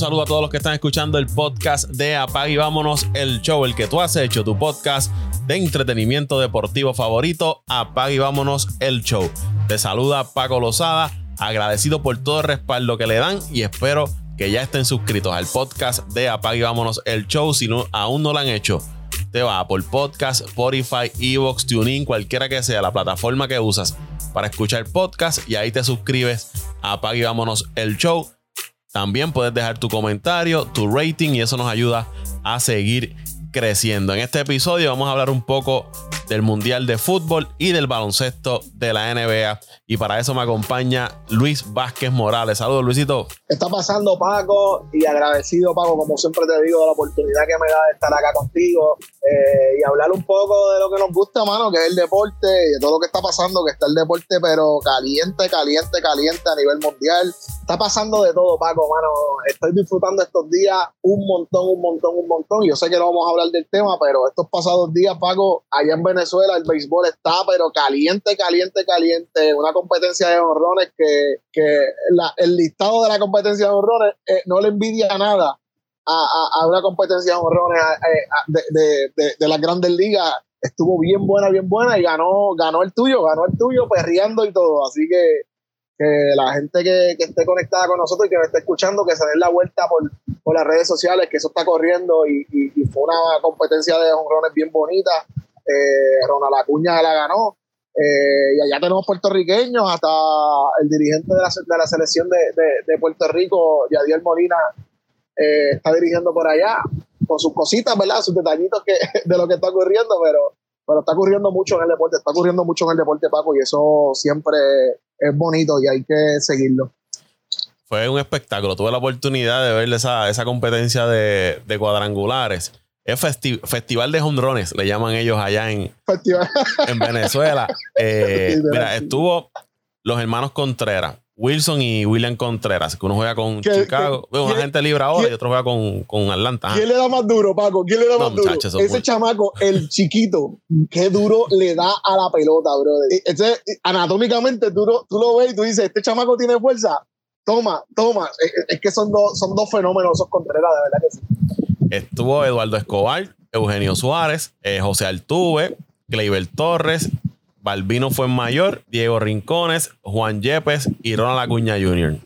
saludo a todos los que están escuchando el podcast de Apag y Vámonos el Show, el que tú has hecho, tu podcast de entretenimiento deportivo favorito, Apag y Vámonos el Show. Te saluda Paco Lozada, agradecido por todo el respaldo que le dan y espero que ya estén suscritos al podcast de Apag y Vámonos el Show. Si no, aún no lo han hecho, te va por Podcast, Spotify, Evox, TuneIn, cualquiera que sea la plataforma que usas para escuchar podcast y ahí te suscribes a Apag y Vámonos el Show también puedes dejar tu comentario, tu rating y eso nos ayuda a seguir creciendo. En este episodio vamos a hablar un poco del Mundial de Fútbol y del baloncesto de la NBA. Y para eso me acompaña Luis Vázquez Morales. Saludos, Luisito. Está pasando, Paco, y agradecido, Paco, como siempre te digo, de la oportunidad que me da de estar acá contigo eh, y hablar un poco de lo que nos gusta, mano, que es el deporte y de todo lo que está pasando, que está el deporte, pero caliente, caliente, caliente a nivel mundial. Está pasando de todo, Paco, mano. Estoy disfrutando estos días un montón, un montón, un montón. Yo sé que no vamos a hablar del tema, pero estos pasados días, Paco, allá en Venezuela el béisbol está, pero caliente, caliente, caliente. Una competencia de honrones que, el listado de la competencia de honrones eh, no le envidia nada a, una competencia de honrones de, de, las grandes ligas. Estuvo bien buena, bien buena y ganó, ganó el tuyo, ganó el tuyo, perreando y todo. Así que que la gente que, esté conectada con nosotros y que me esté escuchando, que se den la vuelta por, por las redes sociales, que eso está corriendo y, fue una competencia de honrones bien bonita. Eh, Ronald Acuña la ganó. Eh, y allá tenemos puertorriqueños, hasta el dirigente de la, de la selección de, de, Puerto Rico, Yadiel Molina, eh, está dirigiendo por allá, con sus cositas, ¿verdad? Sus detallitos que, de lo que está ocurriendo, pero, pero está ocurriendo mucho en el deporte, está ocurriendo mucho en el deporte, Paco, y eso siempre es bonito y hay que seguirlo. Fue un espectáculo. Tuve la oportunidad de ver esa, esa competencia de, cuadrangulares. Es festival de honrones, le llaman ellos allá en, en Venezuela. Eh, mira, estuvo los hermanos Contreras, Wilson y William Contreras, que uno juega con Chicago, una gente libre ahora y otro juega con, con Atlanta. ¿Quién le da más duro, Paco? ¿Quién le da más duro? Ese chamaco, el chiquito, qué duro le da a la pelota, brother. Ese, anatómicamente tú, tú lo ves y tú dices, este chamaco tiene fuerza. Toma, toma. Es, que son dos, son dos fenómenos esos Contreras, de verdad que sí. Estuvo Eduardo Escobar, Eugenio Suárez, eh, José Altuve, Gleyber Torres Balbino fue mayor, Diego Rincones, Juan Yepes y Ronald Acuña Jr.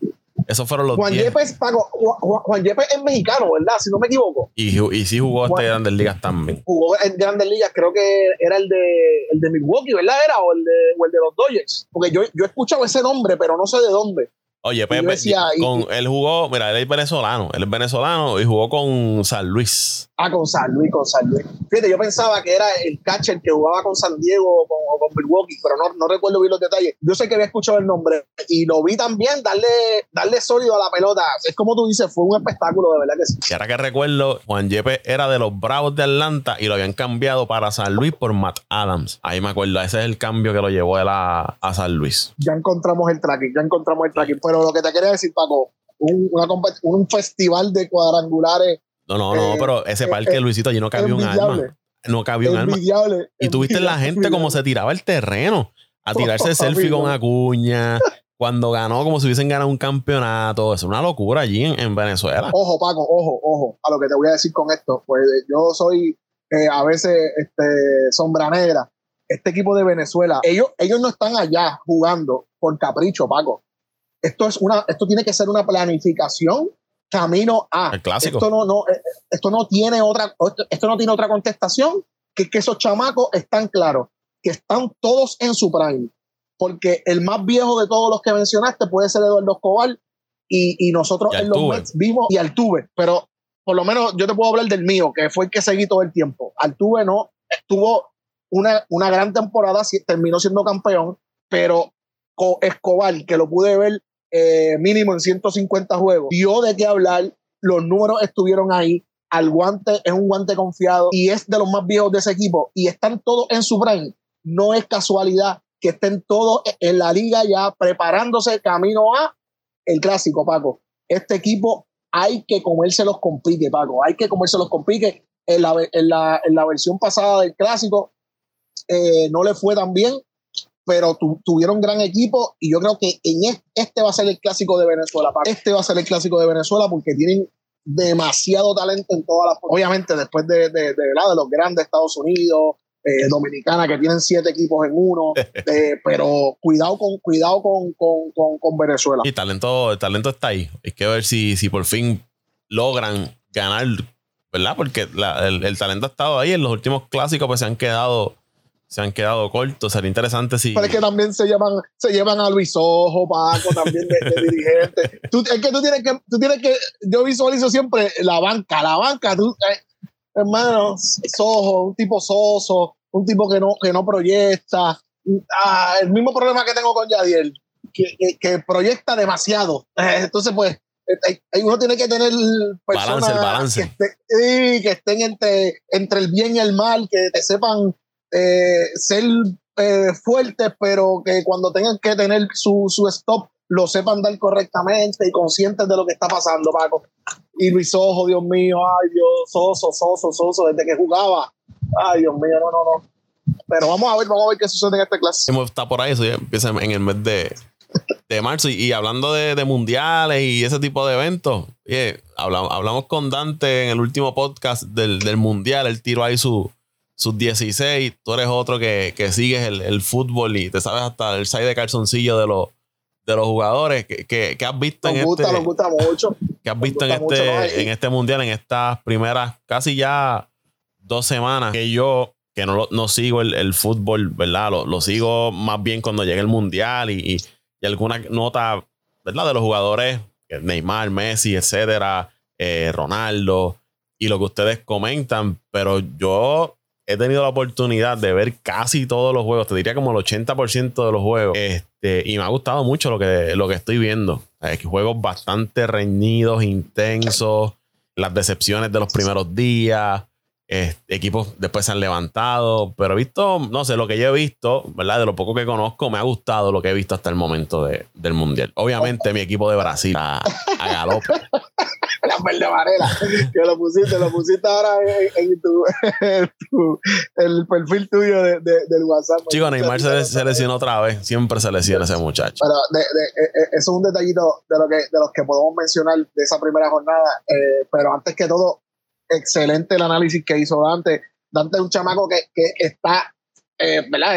Esos fueron los Juan Yepes, Paco, Juan, Yepes es mexicano, ¿verdad? Si no me equivoco. Y, y sí jugó este Grandes Ligas también. Jugó en Grandes Ligas, creo que era el de, el de Milwaukee, ¿verdad? Era, o el de, o el de los Dodgers. Porque yo, yo he escuchado ese nombre, pero no sé de dónde. Oye, Pepe, pues, con, él jugó, mira, él es venezolano, él es venezolano y jugó con San Luis. Ah, con San Luis, con San Luis. Fíjate, yo pensaba que era el catcher que jugaba con San Diego o con, Milwaukee, pero no, no, recuerdo bien los detalles. Yo sé que había escuchado el nombre y lo vi también darle, darle sólido a la pelota. Es como tú dices, fue un espectáculo, de verdad que sí. Y ahora que recuerdo, Juan Yepe era de los Bravos de Atlanta y lo habían cambiado para San Luis por Matt Adams. Ahí me acuerdo, ese es el cambio que lo llevó él a, a San Luis. Ya encontramos el tracking, ya encontramos el tracking. Pero lo que te quería decir, Paco, un, un festival de cuadrangulares no, no, no, eh, pero ese parque, eh, Luisito, allí no cabía un alma. No cabía un alma. Y tuviste la gente como se tiraba el terreno a tirarse selfie con Acuña. Cuando ganó, como si hubiesen ganado un campeonato. Es una locura allí en, Venezuela. Ojo, Paco, ojo, ojo. A lo que te voy a decir con esto. Pues yo soy eh, a veces este, sombra negra. Este equipo de Venezuela, ellos, ellos no están allá jugando por capricho, Paco. Esto, es una, esto tiene que ser una planificación camino a. El clásico. Esto no, no, eh, esto no tiene otra, esto no tiene otra contestación que que esos chamacos están claros, que están todos en su prime. Porque el más viejo de todos los que mencionaste puede ser Eduardo Escobar y, y nosotros en los Mets vimos y Altuve, pero por lo menos yo te puedo hablar del mío, que fue el que seguí todo el tiempo. Altuve no, estuvo una, una gran temporada, terminó siendo campeón, pero Escobar, que lo pude ver eh, mínimo en 150 juegos. Dio de qué hablar, los números estuvieron ahí, al guante es un guante confiado y es de los más viejos de ese equipo y están todos en su prime. No es casualidad que estén todos en la liga ya preparándose camino a el clásico, Paco. Este equipo hay que comerse los complique, Paco. Hay que comerse los complique. En la, en la, en la versión pasada del clásico eh, no le fue tan bien pero tuvieron gran equipo y yo creo que en este, va a ser el clásico de Venezuela. Este va a ser el clásico de Venezuela porque tienen demasiado talento en todas las. Obviamente, después de, de, de, los grandes Estados Unidos, eh, Dominicana, que tienen siete equipos en uno, eh, pero cuidado con, cuidado con, con, con, Venezuela. Y talento, el talento está ahí. Hay que ver si, si por fin logran ganar, ¿verdad? Porque el, el, talento ha estado ahí. En los últimos clásicos, pues se han quedado se han quedado cortos. Sería interesante si. Pero es que también se llevan, se llevan a Luis Ojo, Paco, también de, dirigente. es que tú tienes que, tú tienes que, yo visualizo siempre la banca, la banca, tú, eh, hermano, Sojo, un tipo soso, un tipo que no, que no proyecta. Ah, el mismo problema que tengo con Yadiel, que, que, proyecta demasiado. Eh, entonces, pues, eh, uno tiene que tener balance, el balance. Que, que estén entre, entre el bien y el mal, que te sepan eh, ser eh, fuertes, pero que cuando tengan que tener su, su, stop lo sepan dar correctamente y conscientes de lo que está pasando, Paco. Y Luis Ojo, Dios mío, ay Dios, Soso, Soso, Soso, desde que jugaba. Ay, Dios mío, no, no, no. Pero vamos a ver, vamos a ver qué sucede en esta clase. Está por ahí, eso ya empieza en el mes de, de marzo. Y, hablando de, de, mundiales y ese tipo de eventos, hablamos, hablamos con Dante en el último podcast del, del mundial. Él tiró ahí su, sus 16, tú eres otro que, que sigues el, el, fútbol y te sabes hasta el side de calzoncillo de los, de los jugadores que, que, has visto en gusta, este. gusta mucho. Que has visto en este, en este mundial, en estas primeras casi ya dos semanas que yo que no, no sigo el, el fútbol, ¿verdad? Lo, lo, sigo más bien cuando llegue el mundial y, y, y, alguna nota, ¿verdad? De los jugadores, Neymar, Messi, etcétera, eh, Ronaldo y lo que ustedes comentan, pero yo he tenido la oportunidad de ver casi todos los juegos, te diría como el 80% de los juegos, este, y me ha gustado mucho lo que, lo que estoy viendo. juegos bastante reñidos, intensos, las decepciones de los primeros días, equipos después se han levantado, pero he visto, no sé, lo que yo he visto, ¿verdad? De lo poco que conozco, me ha gustado lo que he visto hasta el momento del Mundial. Obviamente mi equipo de Brasil a, a galope. La verde varela, que lo pusiste, lo pusiste ahora en, tu, el perfil tuyo de, del WhatsApp. Chico, Neymar se, lesionó otra vez, siempre se lesiona ese muchacho. Pero de, eh, eh, eso es un detallito de, lo que, de los que podemos mencionar de esa primera jornada, eh, pero antes que todo, excelente el análisis que hizo Dante. Dante es un chamaco que, que está ¿verdad?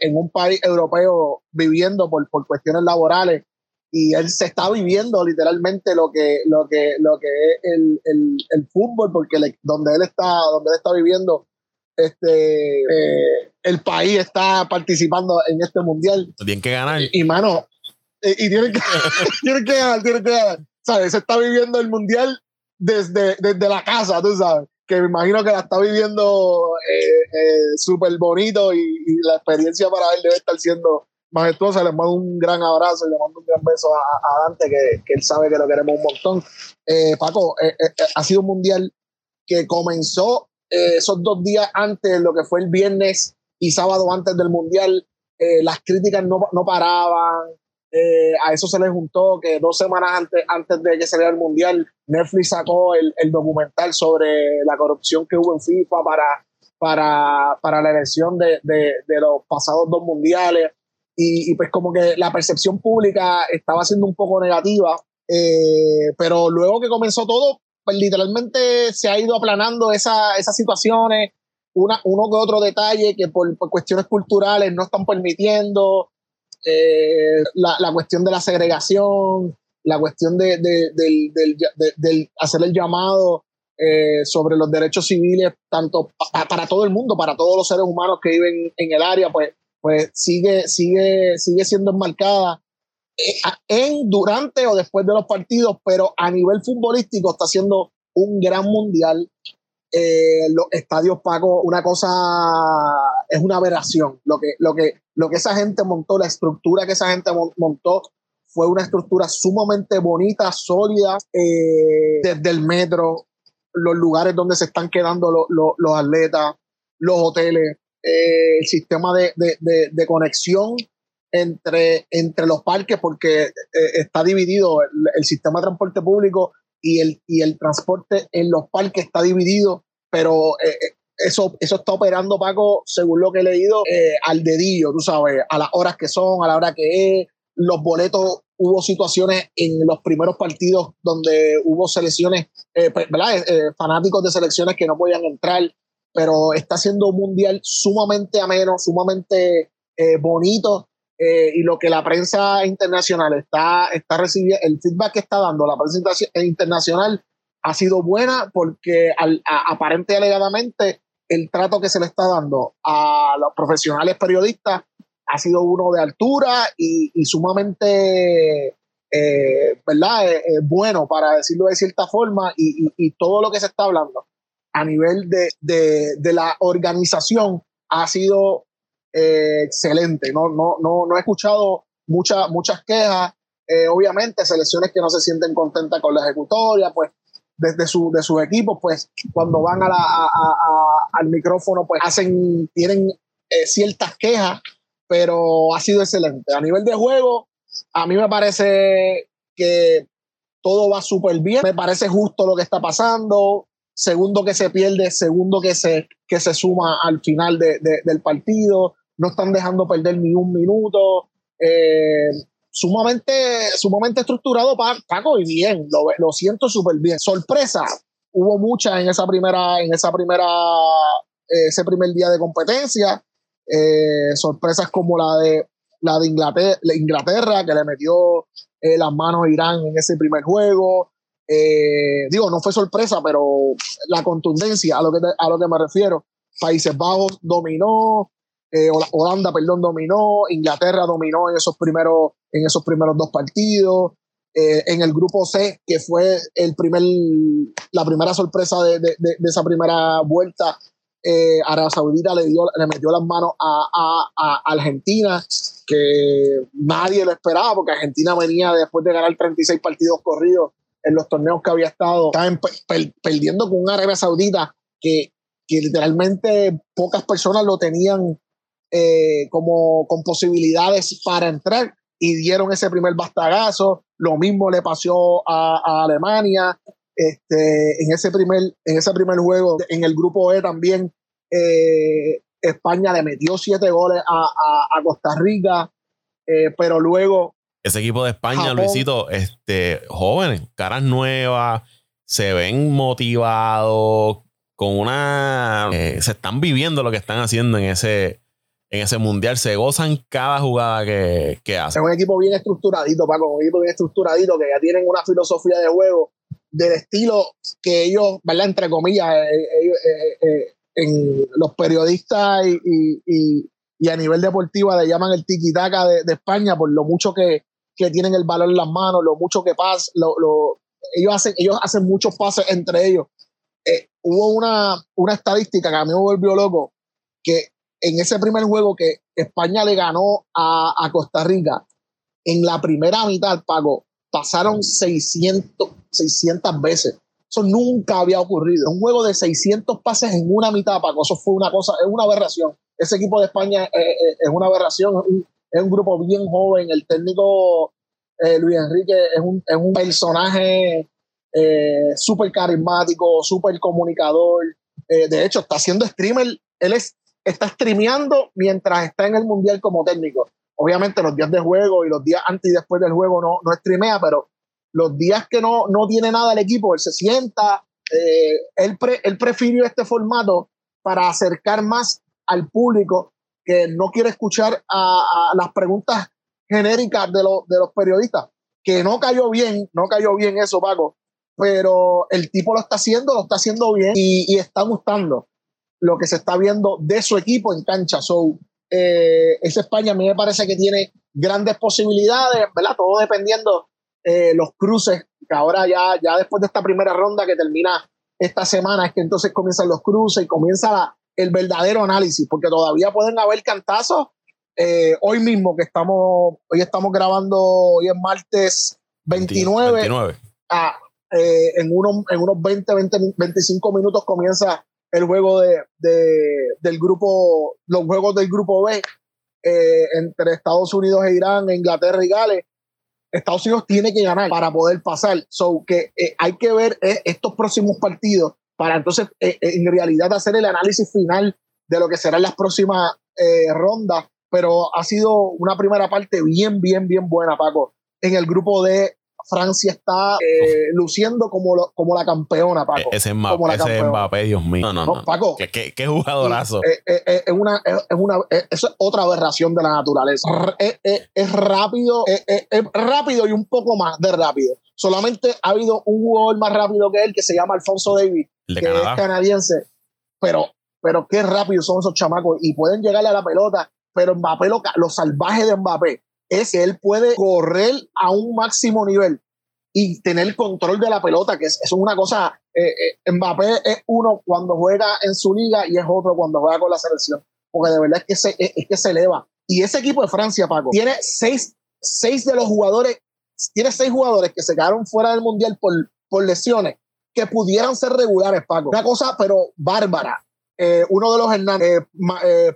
en un país europeo viviendo por, por cuestiones laborales y él se está viviendo literalmente lo que, lo que, lo que es el, el, el fútbol, porque donde él está, donde él está viviendo, este eh, el país está participando en este mundial. Tienen que ganar. Y, mano, y, tienen, que, tienen que ganar, tienen que ganar. ¿Sabes? Se está viviendo el mundial desde, desde la casa, tú sabes. Que me imagino que la está viviendo eh, eh, súper bonito y, y, la experiencia para él debe estar siendo majestuosa. Les mando un gran abrazo y le mando un gran beso a, Dante, que, él sabe que lo queremos un montón. Eh, Paco, eh, eh, ha sido un mundial que comenzó esos dos días antes, lo que fue el viernes y sábado antes del mundial. las críticas no, no paraban. A eso se le juntó que dos semanas antes, antes de que saliera el mundial, Netflix sacó el, el documental sobre la corrupción que hubo en FIFA para, para, para la elección de, de, de los pasados dos mundiales. Y, pues como que la percepción pública estaba siendo un poco negativa, eh, pero luego que comenzó todo, pues literalmente se ha ido aplanando esa, esas situaciones, una, uno que otro detalle que por, cuestiones culturales no están permitiendo, eh, la, cuestión de la segregación, la cuestión de, de, del hacer el llamado eh, sobre los derechos civiles, tanto para todo el mundo, para todos los seres humanos que viven en el área, pues pues sigue, sigue, sigue siendo enmarcada eh, en, durante o después de los partidos, pero a nivel futbolístico está siendo un gran mundial. Eh, los estadios Paco, una cosa es una aberración. Lo que, lo, que, lo que esa gente montó, la estructura que esa gente montó, fue una estructura sumamente bonita, sólida, eh, desde el metro, los lugares donde se están quedando los atletas, los hoteles, eh, el sistema de, de, de, conexión entre, entre los parques, porque está dividido el, sistema de transporte público y el, y el transporte en los parques está dividido, pero eh, eso, eso está operando, Paco, según lo que he leído, al dedillo, tú sabes, a las horas que son, a la hora que es, los boletos hubo situaciones en los primeros partidos donde hubo selecciones, eh, pues, ¿verdad? Eh, fanáticos de selecciones que no podían entrar, pero está siendo un mundial sumamente ameno, sumamente bonito. Y lo que la prensa internacional está, está recibiendo, el feedback que está dando la prensa internacional ha sido buena porque al, aparente alegadamente el trato que se le está dando a los profesionales periodistas ha sido uno de altura y, sumamente eh, ¿verdad? Eh, eh, bueno, para decirlo de cierta forma, y, todo lo que se está hablando a nivel de, la organización ha sido excelente. No, no, no, no he escuchado muchas muchas quejas. obviamente, selecciones que no se sienten contentas con la ejecutoria, pues desde su, de sus equipos, pues cuando van a al micrófono, pues hacen, tienen ciertas quejas pero ha sido excelente. A nivel de juego, a mí me parece que todo va súper bien. Me parece justo lo que está pasando. Segundo que se pierde, segundo que se, que se suma al final del partido. No están dejando perder ni un minuto. Eh, sumamente, sumamente estructurado, Paco, y bien. Lo, lo siento súper bien. Sorpresa, hubo muchas en esa primera, en esa primera, eh, ese primer día de competencia. Eh, sorpresas como la de la de Inglaterra, Inglaterra que le metió eh, las manos a Irán en ese primer juego. Eh, digo, no fue sorpresa, pero la contundencia a lo que, a lo que me refiero. Países Bajos dominó, Holanda, perdón, dominó, Inglaterra dominó en esos primeros, en esos primeros dos partidos. en el grupo C, que fue el primer, la primera sorpresa de, de, de esa primera vuelta, eh, Arabia Saudita le, dio, le metió las manos a, Argentina, que nadie lo esperaba, porque Argentina venía después de ganar 36 partidos corridos en los torneos que había estado, estaban perdiendo con una Arabia Saudita que, literalmente pocas personas lo tenían eh, como con posibilidades para entrar y dieron ese primer bastagazo. Lo mismo le pasó a Alemania, este, en, ese primer, en ese primer juego, en el grupo E también, eh, España le metió siete goles a, Costa Rica, eh, pero luego... Ese equipo de España, Luisito, este, jóvenes, caras nuevas, se ven motivados, con una... Eh, se están viviendo lo que están haciendo en ese, en ese mundial, se gozan cada jugada que, que hacen. Es un equipo bien estructuradito, Paco, un equipo bien estructuradito, que ya tienen una filosofía de juego del estilo que ellos, ¿verdad? Entre comillas, eh, eh, eh, los periodistas y, a nivel deportivo le llaman el tiki-taka de, España por lo mucho que, tienen el balón en las manos, lo mucho que pasa, lo, ellos, hacen, ellos hacen muchos pases entre ellos. hubo una, una estadística que a mí me volvió loco, que en ese primer juego que España le ganó a, a Costa Rica, en la primera mitad, Paco, pasaron 600, 600 veces. Eso nunca había ocurrido. Un juego de 600 pases en una mitad, Paco, eso fue una cosa, es una aberración. Ese equipo de España es, una aberración, es un, grupo bien joven. El técnico eh, Luis Enrique es un, es un personaje eh, súper carismático, súper comunicador. Eh, de hecho, está haciendo streamer. Él es, está streameando mientras está en el mundial como técnico. Obviamente los días de juego y los días antes y después del juego no, no streamea, pero los días que no, no tiene nada el equipo, él se sienta, eh, él, él prefirió este formato para acercar más al público que no quiere escuchar a, las preguntas genéricas de, de los periodistas, que no cayó bien, no cayó bien eso, Paco, pero el tipo lo está haciendo, lo está haciendo bien y está gustando lo que se está viendo de su equipo en cancha. So, eh, esa España a mí me parece que tiene grandes posibilidades, ¿verdad? Todo dependiendo eh, los cruces, que ahora ya, ya después de esta primera ronda que termina esta semana, es que entonces comienzan los cruces y comienza el verdadero análisis, porque todavía pueden haber cantazos. Eh, hoy mismo que estamos, hoy estamos grabando, hoy es martes 29, ah, en, unos, en unos 20, 20, 25 minutos comienza el juego de, del grupo, los juegos del grupo B eh, entre Estados Unidos e Irán, Inglaterra y Gales. Estados Unidos tiene que ganar para poder pasar. So que eh, hay que ver eh, estos próximos partidos para entonces en realidad hacer el análisis final de lo que serán las próximas rondas. Pero ha sido una primera parte bien, bien, bien buena, Paco. En el grupo D, Francia está eh, luciendo como, como la campeona, Paco. E-, ese Mbappé, ese Mbappé Dios mío. No, no, no. Paco. ¿Qué, qué, jugadorazo. Eh, eh, es, una, es, una, es otra aberración de la naturaleza. Es, rápido, es, rápido y un poco más de rápido. Solamente ha habido un jugador más rápido que él que se llama Alfonso Davis, que es canadiense. Pero, pero qué rápido son esos chamacos y pueden llegarle a la pelota. Pero Mbappé, lo, lo salvaje de Mbappé es él puede correr a un máximo nivel y tener control de la pelota, que es, es una cosa, eh, eh, Mbappé es uno cuando juega en su liga y es otro cuando juega con la selección, porque de verdad es que se, es, que se eleva. Y ese equipo de Francia, Paco, tiene seis, seis de los jugadores, tiene seis jugadores que se quedaron fuera del Mundial por, por lesiones, que pudieran ser regulares, Paco. Una cosa, pero bárbara. Eh, uno de los Hernández,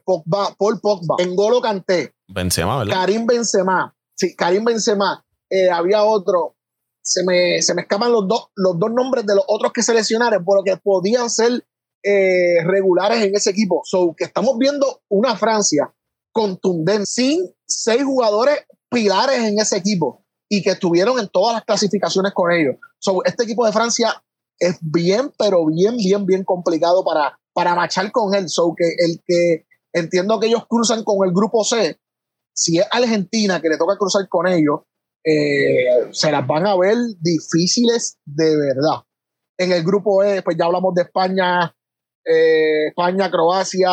Pogba, Paul Pogba, Engolo Canté, Benzema, ¿verdad? Karim Benzema. Sí, Karim Benzema. Eh, había otro. Se me, se me escapan los dos, los dos nombres de los otros que seleccionaron, por lo que podían ser eh, regulares en ese equipo. So, que estamos viendo una Francia contundente, sin seis jugadores pilares en ese equipo y que estuvieron en todas las clasificaciones con ellos. So, este equipo de Francia es bien, pero bien, bien, bien complicado para, para marchar con él. So, que el que entiendo que ellos cruzan con el grupo C, si es Argentina que le toca cruzar con ellos, eh, se las van a ver difíciles de verdad. En el grupo E, pues ya hablamos de España, eh, España, Croacia,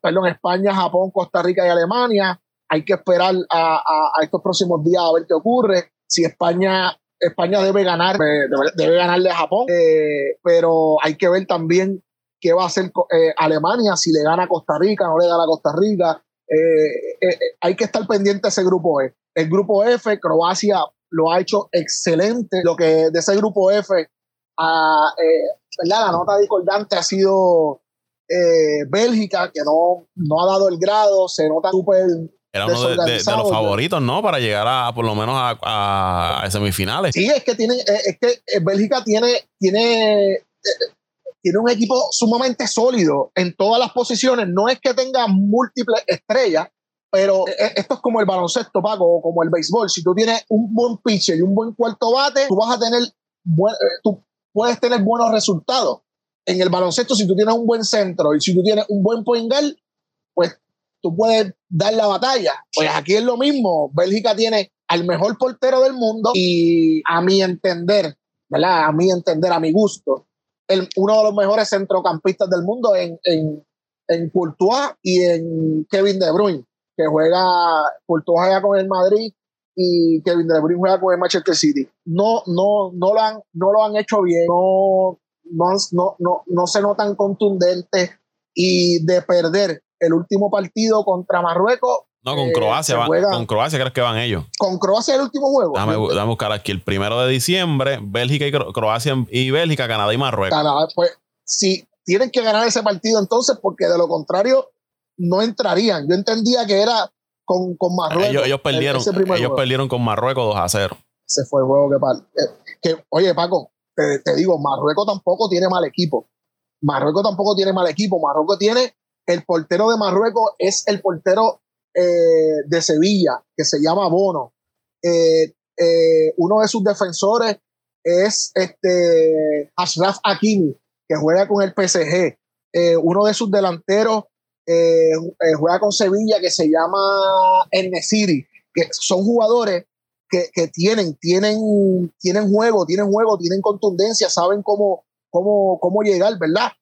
perdón, España, Japón, Costa Rica y Alemania. Hay que esperar a, estos próximos días a ver qué ocurre. Si España, España debe ganar, pues, debe, ganarle a Japón, eh, pero hay que ver también qué va a hacer Alemania, si le gana a Costa Rica, no le gana a Costa Rica. Eh, eh, hay que estar pendiente de ese grupo E. El grupo F, Croacia lo ha hecho excelente. Lo que de ese grupo F, eh, la nota discordante ha sido Bélgica, que no, no ha dado el grado, se nota súper era uno de, los favoritos, ¿no? Para llegar a por lo menos a, a, semifinales. Sí, es que tiene, es que Bélgica tiene, tiene tiene un equipo sumamente sólido en todas las posiciones. No es que tenga múltiples estrellas, pero e, e, esto es como el baloncesto, Paco, o como el béisbol. Si tú tienes un buen pitcher y un buen cuarto bate, tú vas a tener, eh, tú puedes tener buenos resultados. En el baloncesto, si tú tienes un buen centro y si tú tienes un buen point guard, pues tú puedes dar la batalla. Pues aquí es lo mismo. Bélgica tiene al mejor portero del mundo y a mi entender, ¿verdad? A mi entender, a mi gusto, uno de los mejores centrocampistas del mundo en, en, en Courtois y en Kevin De Bruyne, que juega, Courtois juega con el Madrid y Kevin De Bruyne juega con el Manchester City. No, no, no, lo, han, no lo han hecho bien, no, no, no, no se notan contundentes y de perder el último partido contra Marruecos, no, con eh, Croacia. con Croacia crees que van ellos. Con Croacia el último juego. Dame, buscar aquí. El primero de diciembre, Bélgica y Croacia y Bélgica, Canadá y Marruecos. Canadá, pues sí, tienen que ganar ese partido entonces, porque de lo contrario no entrarían. Yo entendía que era con, con Marruecos. Ellos, perdieron, ellos perdieron con Marruecos 2 a 0. Ese fue el juego que, eh, que oye, Paco, te, te digo, Marruecos tampoco tiene mal equipo. Marruecos tampoco tiene mal equipo. Marruecos tiene el portero de Marruecos es el portero eh, de Sevilla, que se llama Bono. Eh, eh, uno de sus defensores es este Ashraf Hakimi, que juega con el PSG. uno de sus delanteros juega con Sevilla, que se llama Enesiri, que son jugadores que, que, tienen, tienen, tienen juego, tienen juego, tienen contundencia, saben cómo, cómo, cómo llegar, ¿verdad?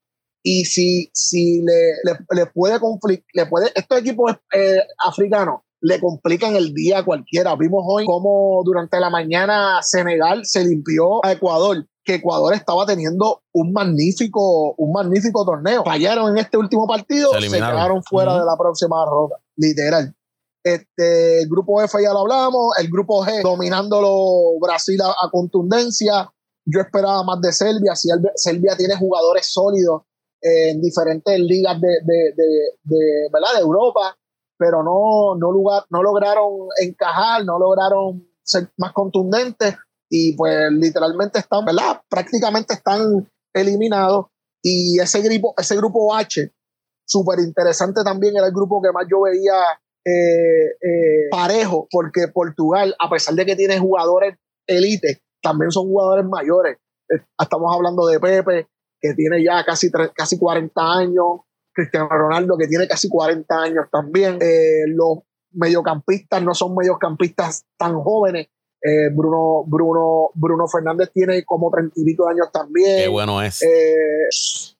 Y si, si le, le, puede conflictar, le puede, estos equipos eh, africanos le complican el día a cualquiera. Vimos hoy cómo durante la mañana Senegal se limpió a Ecuador, que Ecuador estaba teniendo un magnífico, un magnífico torneo. Fallaron en este último partido, se, quedaron fuera de la próxima ronda, literal. Este, el grupo F ya lo hablamos, el grupo G dominándolo Brasil a, a contundencia. Yo esperaba más de Serbia, si Serbia tiene jugadores sólidos en diferentes ligas de, de, de, ¿verdad? de Europa, pero no, no, lugar, no lograron encajar, no lograron ser más contundentes y pues literalmente están, ¿verdad? Prácticamente están eliminados y ese grupo, ese grupo H, súper interesante también, era el grupo que más yo veía parejo, porque Portugal, a pesar de que tiene jugadores élite, también son jugadores mayores. Estamos hablando de Pepe, que tiene ya casi, casi 40 años, Cristiano Ronaldo, que tiene casi 40 años también. los mediocampistas no son mediocampistas tan jóvenes. Eh, Bruno, Bruno, Bruno Fernández tiene como treinta y pico de años también. Qué bueno es. Eh,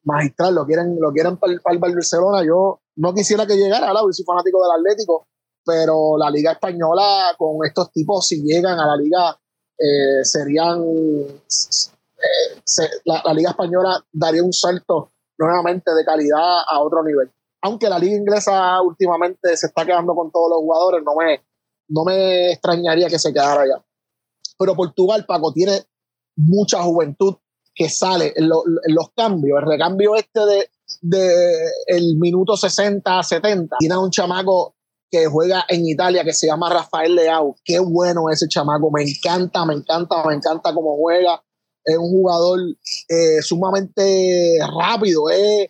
magistral, lo quieren, lo quieren para el Barcelona. Yo no quisiera que llegara, yo soy fanático del Atlético, pero la Liga Española con estos tipos, si llegan a la Liga, eh, serían. La, Liga Española daría un salto nuevamente de calidad a otro nivel aunque la liga inglesa últimamente se está quedando con todos los jugadores, no me, no me extrañaría que se quedara allá. Pero Portugal, Paco, tiene mucha juventud que sale en, los cambios. El recambio este de, de el minuto 60 70, tiene un chamaco que juega en Italia que se llama Rafael Leao. Qué bueno ese chamaco, me encanta, me encanta, me encanta cómo juega. Es un jugador eh, sumamente rápido, es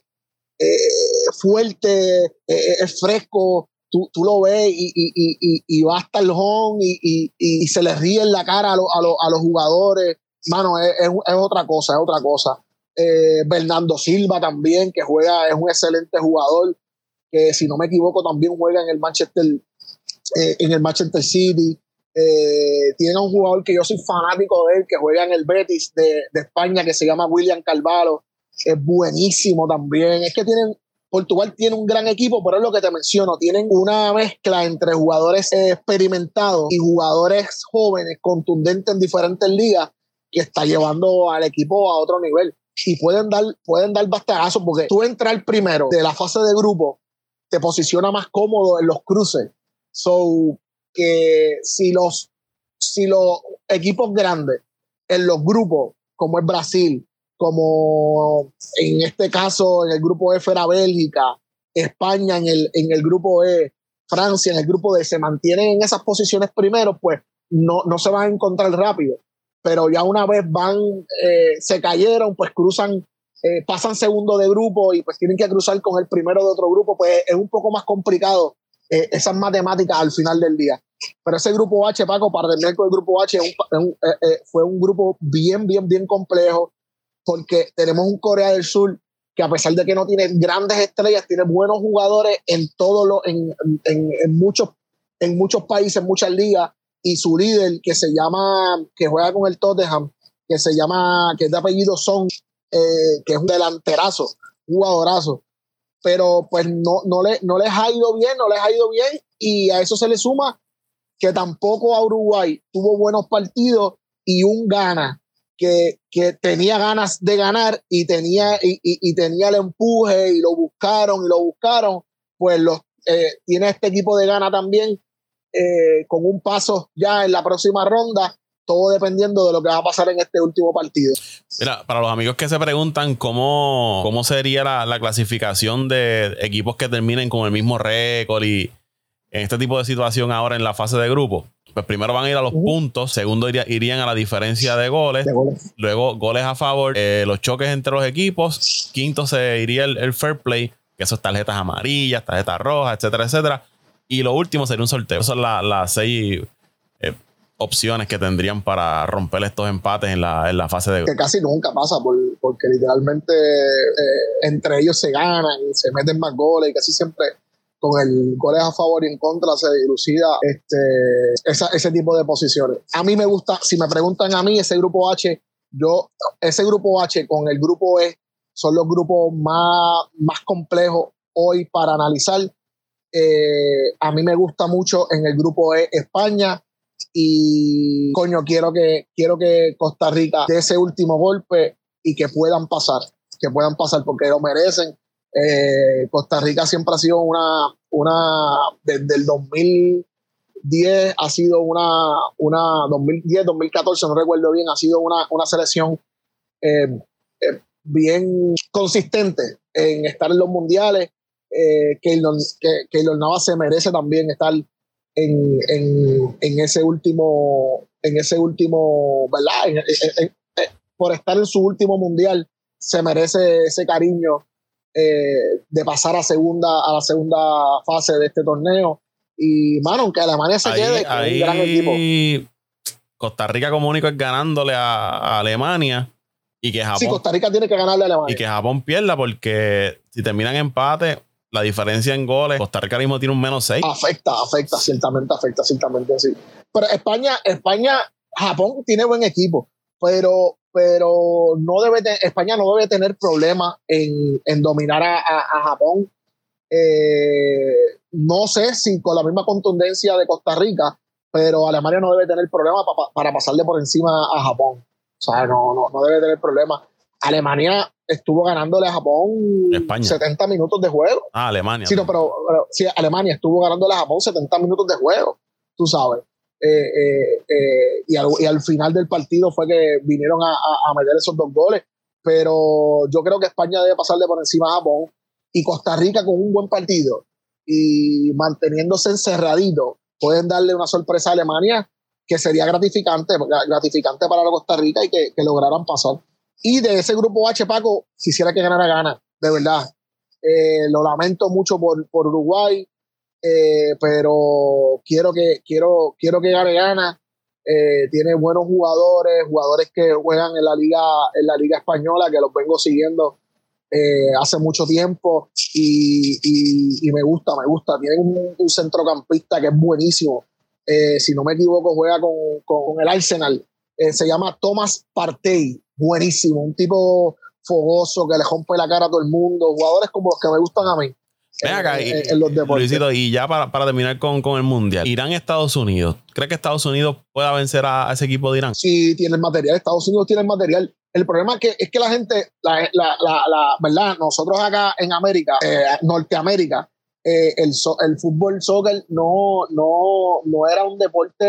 eh, fuerte, eh, es fresco, tú, tú, lo ves y, y, y, y va hasta el home y, se le ríe en la cara a, a, los jugadores. Mano, es, es, otra cosa, es otra cosa. Bernardo Silva también, que juega, es un excelente jugador, que si no me equivoco también juega en el Manchester, en el Manchester City. Tiene un jugador que yo soy fanático de él, que juega en el Betis de, de España, que se llama William Carvalho es buenísimo también. Es que tienen, Portugal tiene un gran equipo, pero es lo que te menciono, tienen una mezcla entre jugadores experimentados y jugadores jóvenes, contundentes en diferentes ligas, que está llevando al equipo a otro nivel. Y pueden dar, pueden dar bastagazos porque tú entrar primero de la fase de grupo te posiciona más cómodo en los cruces. So, que si los, si los equipos grandes en los grupos, como es Brasil, como en este caso en el grupo F era Bélgica, España en el, en el grupo E, Francia en el grupo D, se mantienen en esas posiciones primero, pues no, no se van a encontrar rápido. Pero ya una vez van, eh, se cayeron, pues cruzan, eh, pasan segundo de grupo y pues tienen que cruzar con el primero de otro grupo, pues es un poco más complicado eh, esas matemáticas al final del día. Pero ese grupo H, Paco, para terminar con el grupo H, fue un grupo bien, bien, bien complejo porque tenemos un Corea del Sur que a pesar de que no tiene grandes estrellas, tiene buenos jugadores en todos los, en, en, muchos, en muchos países, en muchas ligas, y su líder que se llama, que juega con el Tottenham, que se llama, que es de apellido Son, eh, que es un delanterazo, jugadorazo. Pero pues no, no, le, no les ha ido bien, no les ha ido bien, y a eso se le suma que tampoco a Uruguay tuvo buenos partidos y un gana que, tenía ganas de ganar y tenía, y, tenía el empuje y lo buscaron y lo buscaron, pues los, eh, tiene este equipo de gana también eh, con un paso ya en la próxima ronda, todo dependiendo de lo que va a pasar en este último partido. Mira, para los amigos que se preguntan cómo, cómo sería la, la clasificación de equipos que terminen con el mismo récord y en este tipo de situación ahora en la fase de grupo, pues primero van a ir a los puntos, segundo irían a la diferencia de goles, luego goles a favor, eh, los choques entre los equipos, quinto se iría el, fair play, que es tarjetas amarillas, tarjetas rojas, etcétera, etcétera. Y lo último sería un sorteo. Esas son las seis opciones que tendrían para romper estos empates en la, fase de. Que casi nunca pasa, porque literalmente eh, entre ellos se ganan, se meten más goles y casi siempre con el goles a favor y en contra se dilucida este, ese tipo de posiciones. A mí me gusta, si me preguntan a mí, ese grupo H, yo, ese grupo H con el grupo E son los grupos más, más complejos hoy para analizar. Eh, a mí me gusta mucho en el grupo E España y coño, quiero que, quiero que Costa Rica dé ese último golpe y que puedan pasar, que puedan pasar porque lo merecen eh, Costa Rica siempre ha sido una, una desde el 2010 ha sido una, una 2010, 2014, no recuerdo bien, ha sido una, una selección eh, eh, bien consistente en estar en los mundiales. Eh, Keylor, que, Navas se merece también estar en, en, en, ese último, en ese último, ¿verdad? por estar en su último mundial, se merece ese cariño eh, de pasar a, segunda, a la segunda fase de este torneo. Y, mano, aunque Alemania se quede, es un gran equipo. Costa Rica como único es ganándole a, Alemania. Y que Japón. Sí, Costa Rica tiene que ganarle a Alemania. Y que Japón pierda porque si terminan empate, la diferencia en goles, Costa Rica mismo tiene un menos 6. Afecta, afecta, ciertamente, afecta, ciertamente, sí. Pero España, España, Japón tiene buen equipo, pero, pero no debe España no debe tener problemas en, dominar a, Japón. Eh, no sé si con la misma contundencia de Costa Rica, pero Alemania no debe tener problemas para pasarle por encima a Japón. O sea, no, no, no debe tener problemas. Alemania estuvo ganándole a Japón 70 minutos de juego. Ah, Alemania. Sí, no, pero, sí, Alemania estuvo ganándole a Japón 70 minutos de juego, tú sabes. Eh, eh, eh, y, al, final del partido fue que vinieron a, meter esos dos goles. Pero yo creo que España debe pasarle por encima a Japón y Costa Rica con un buen partido y manteniéndose encerradito pueden darle una sorpresa a Alemania que sería gratificante, gratificante para Costa Rica y que, que lograran pasar. Y de ese grupo H, Paco, quisiera que ganara gana, de verdad. Eh, lo lamento mucho por, por Uruguay, eh, pero quiero que, quiero, quiero que gane gana. Eh, tiene buenos jugadores, jugadores que juegan en la liga, en la liga española, que los vengo siguiendo hace mucho tiempo y, y, me gusta, me gusta. Tiene un, centrocampista que es buenísimo. si no me equivoco, juega con, con el Arsenal. Se llama Thomas Partey buenísimo, un tipo fogoso que le rompe la cara a todo el mundo, jugadores como los que me gustan a mí. en, los deportes. y ya para, terminar con, el Mundial, Irán-Estados Unidos. ¿Cree que Estados Unidos pueda vencer a, ese equipo de Irán? Sí, tiene el material. Estados Unidos tiene el material. El problema es que, es que la gente, la, ¿verdad? Nosotros acá en América, eh, Norteamérica, eh, el, el fútbol, soccer, no, no, no era un deporte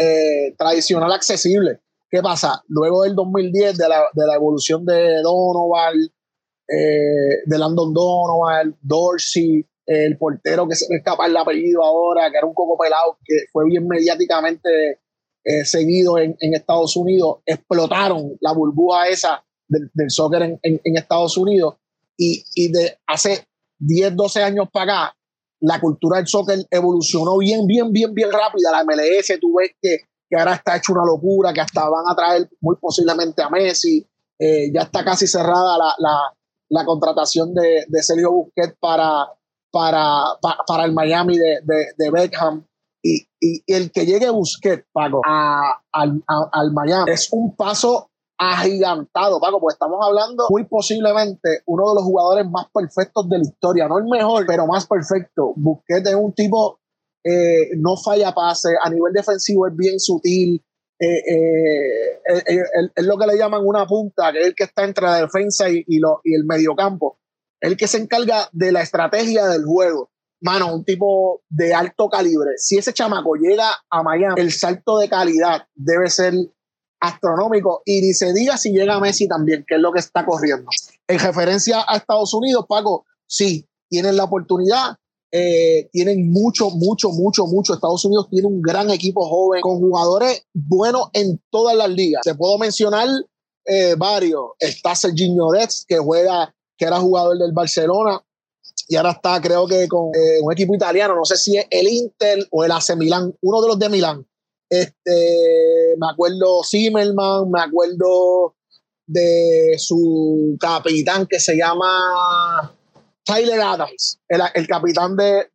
eh, tradicional accesible. ¿Qué pasa? Luego del 2010, de la, de la evolución de Donovan, eh, de Landon Donovan, Dorsey, el portero que se me escapa el apellido ahora, que era un coco pelado, que fue bien mediáticamente eh, seguido en, en, Estados Unidos, explotaron la burbuja esa del, soccer en, en, Estados Unidos. Y, y, de hace 10, 12 años para acá, la cultura del soccer evolucionó bien, bien, bien, bien rápida. La MLS, tú ves que que ahora está hecho una locura, que hasta van a traer muy posiblemente a Messi. Eh, ya está casi cerrada la, la, la contratación de, de, Sergio Busquets para, para, para, el Miami de, de, Beckham. Y, y, el que llegue Busquets, Paco, a, al, al Miami es un paso agigantado, Paco, porque estamos hablando muy posiblemente uno de los jugadores más perfectos de la historia, no el mejor, pero más perfecto. Busquets es un tipo eh, no falla pase, a nivel defensivo es bien sutil, eh, eh, es lo que le llaman una punta, que es el que está entre la defensa y, y, lo, y el mediocampo, el que se encarga de la estrategia del juego. Mano, un tipo de alto calibre. Si ese chamaco llega a Miami, el salto de calidad debe ser astronómico y ni se diga si llega Messi también, que es lo que está corriendo. En referencia a Estados Unidos, Paco, sí, tienen la oportunidad, eh, tienen mucho, mucho, mucho, mucho. Estados Unidos tiene un gran equipo joven con jugadores buenos en todas las ligas. Te puedo mencionar eh, varios. Está Serginho Dex, que juega, que era jugador del Barcelona y ahora está, creo que con eh, un equipo italiano. No sé si es el Inter o el AC Milán, uno de los de Milán. Este, me acuerdo Zimmerman, me acuerdo de su capitán que se llama Tyler Adams, el, capitán de,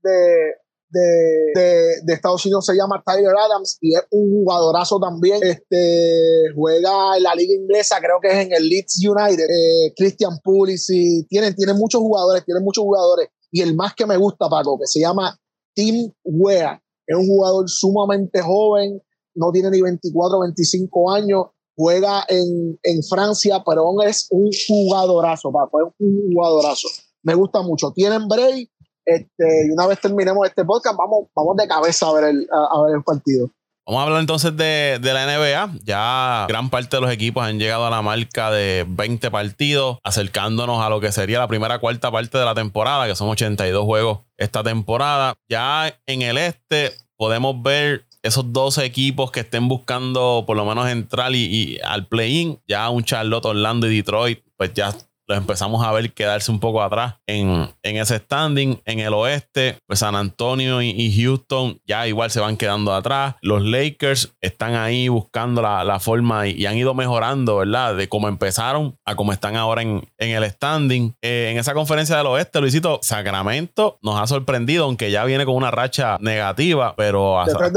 de, Estados Unidos se llama Tyler Adams y es un jugadorazo también. Este, juega en la liga inglesa, creo que es en el Leeds United. Eh, Christian Pulisic, tienen, tienen muchos jugadores, tienen muchos jugadores. Y el más que me gusta, Paco, que se llama Tim Wea. Es un jugador sumamente joven, no tiene ni 24 o 25 años. Juega en, en Francia, pero es un jugadorazo, Paco, es un jugadorazo me gusta mucho. Tienen break. Este, y una vez terminemos este podcast, vamos, vamos de cabeza a ver el, a, ver el partido. Vamos a hablar entonces de, la NBA. Ya gran parte de los equipos han llegado a la marca de 20 partidos, acercándonos a lo que sería la primera cuarta parte de la temporada, que son 82 juegos esta temporada. Ya en el este podemos ver esos 12 equipos que estén buscando por lo menos entrar y al play-in. Ya un Charlotte, Orlando y Detroit, pues ya los empezamos a ver quedarse un poco atrás en, en ese standing. En el oeste, pues San Antonio y, Houston ya igual se van quedando atrás. Los Lakers están ahí buscando la, forma y, han ido mejorando, ¿verdad? De cómo empezaron a cómo están ahora en, en el standing. Eh, en esa conferencia del oeste, Luisito, Sacramento nos ha sorprendido, aunque ya viene con una racha negativa, pero hasta,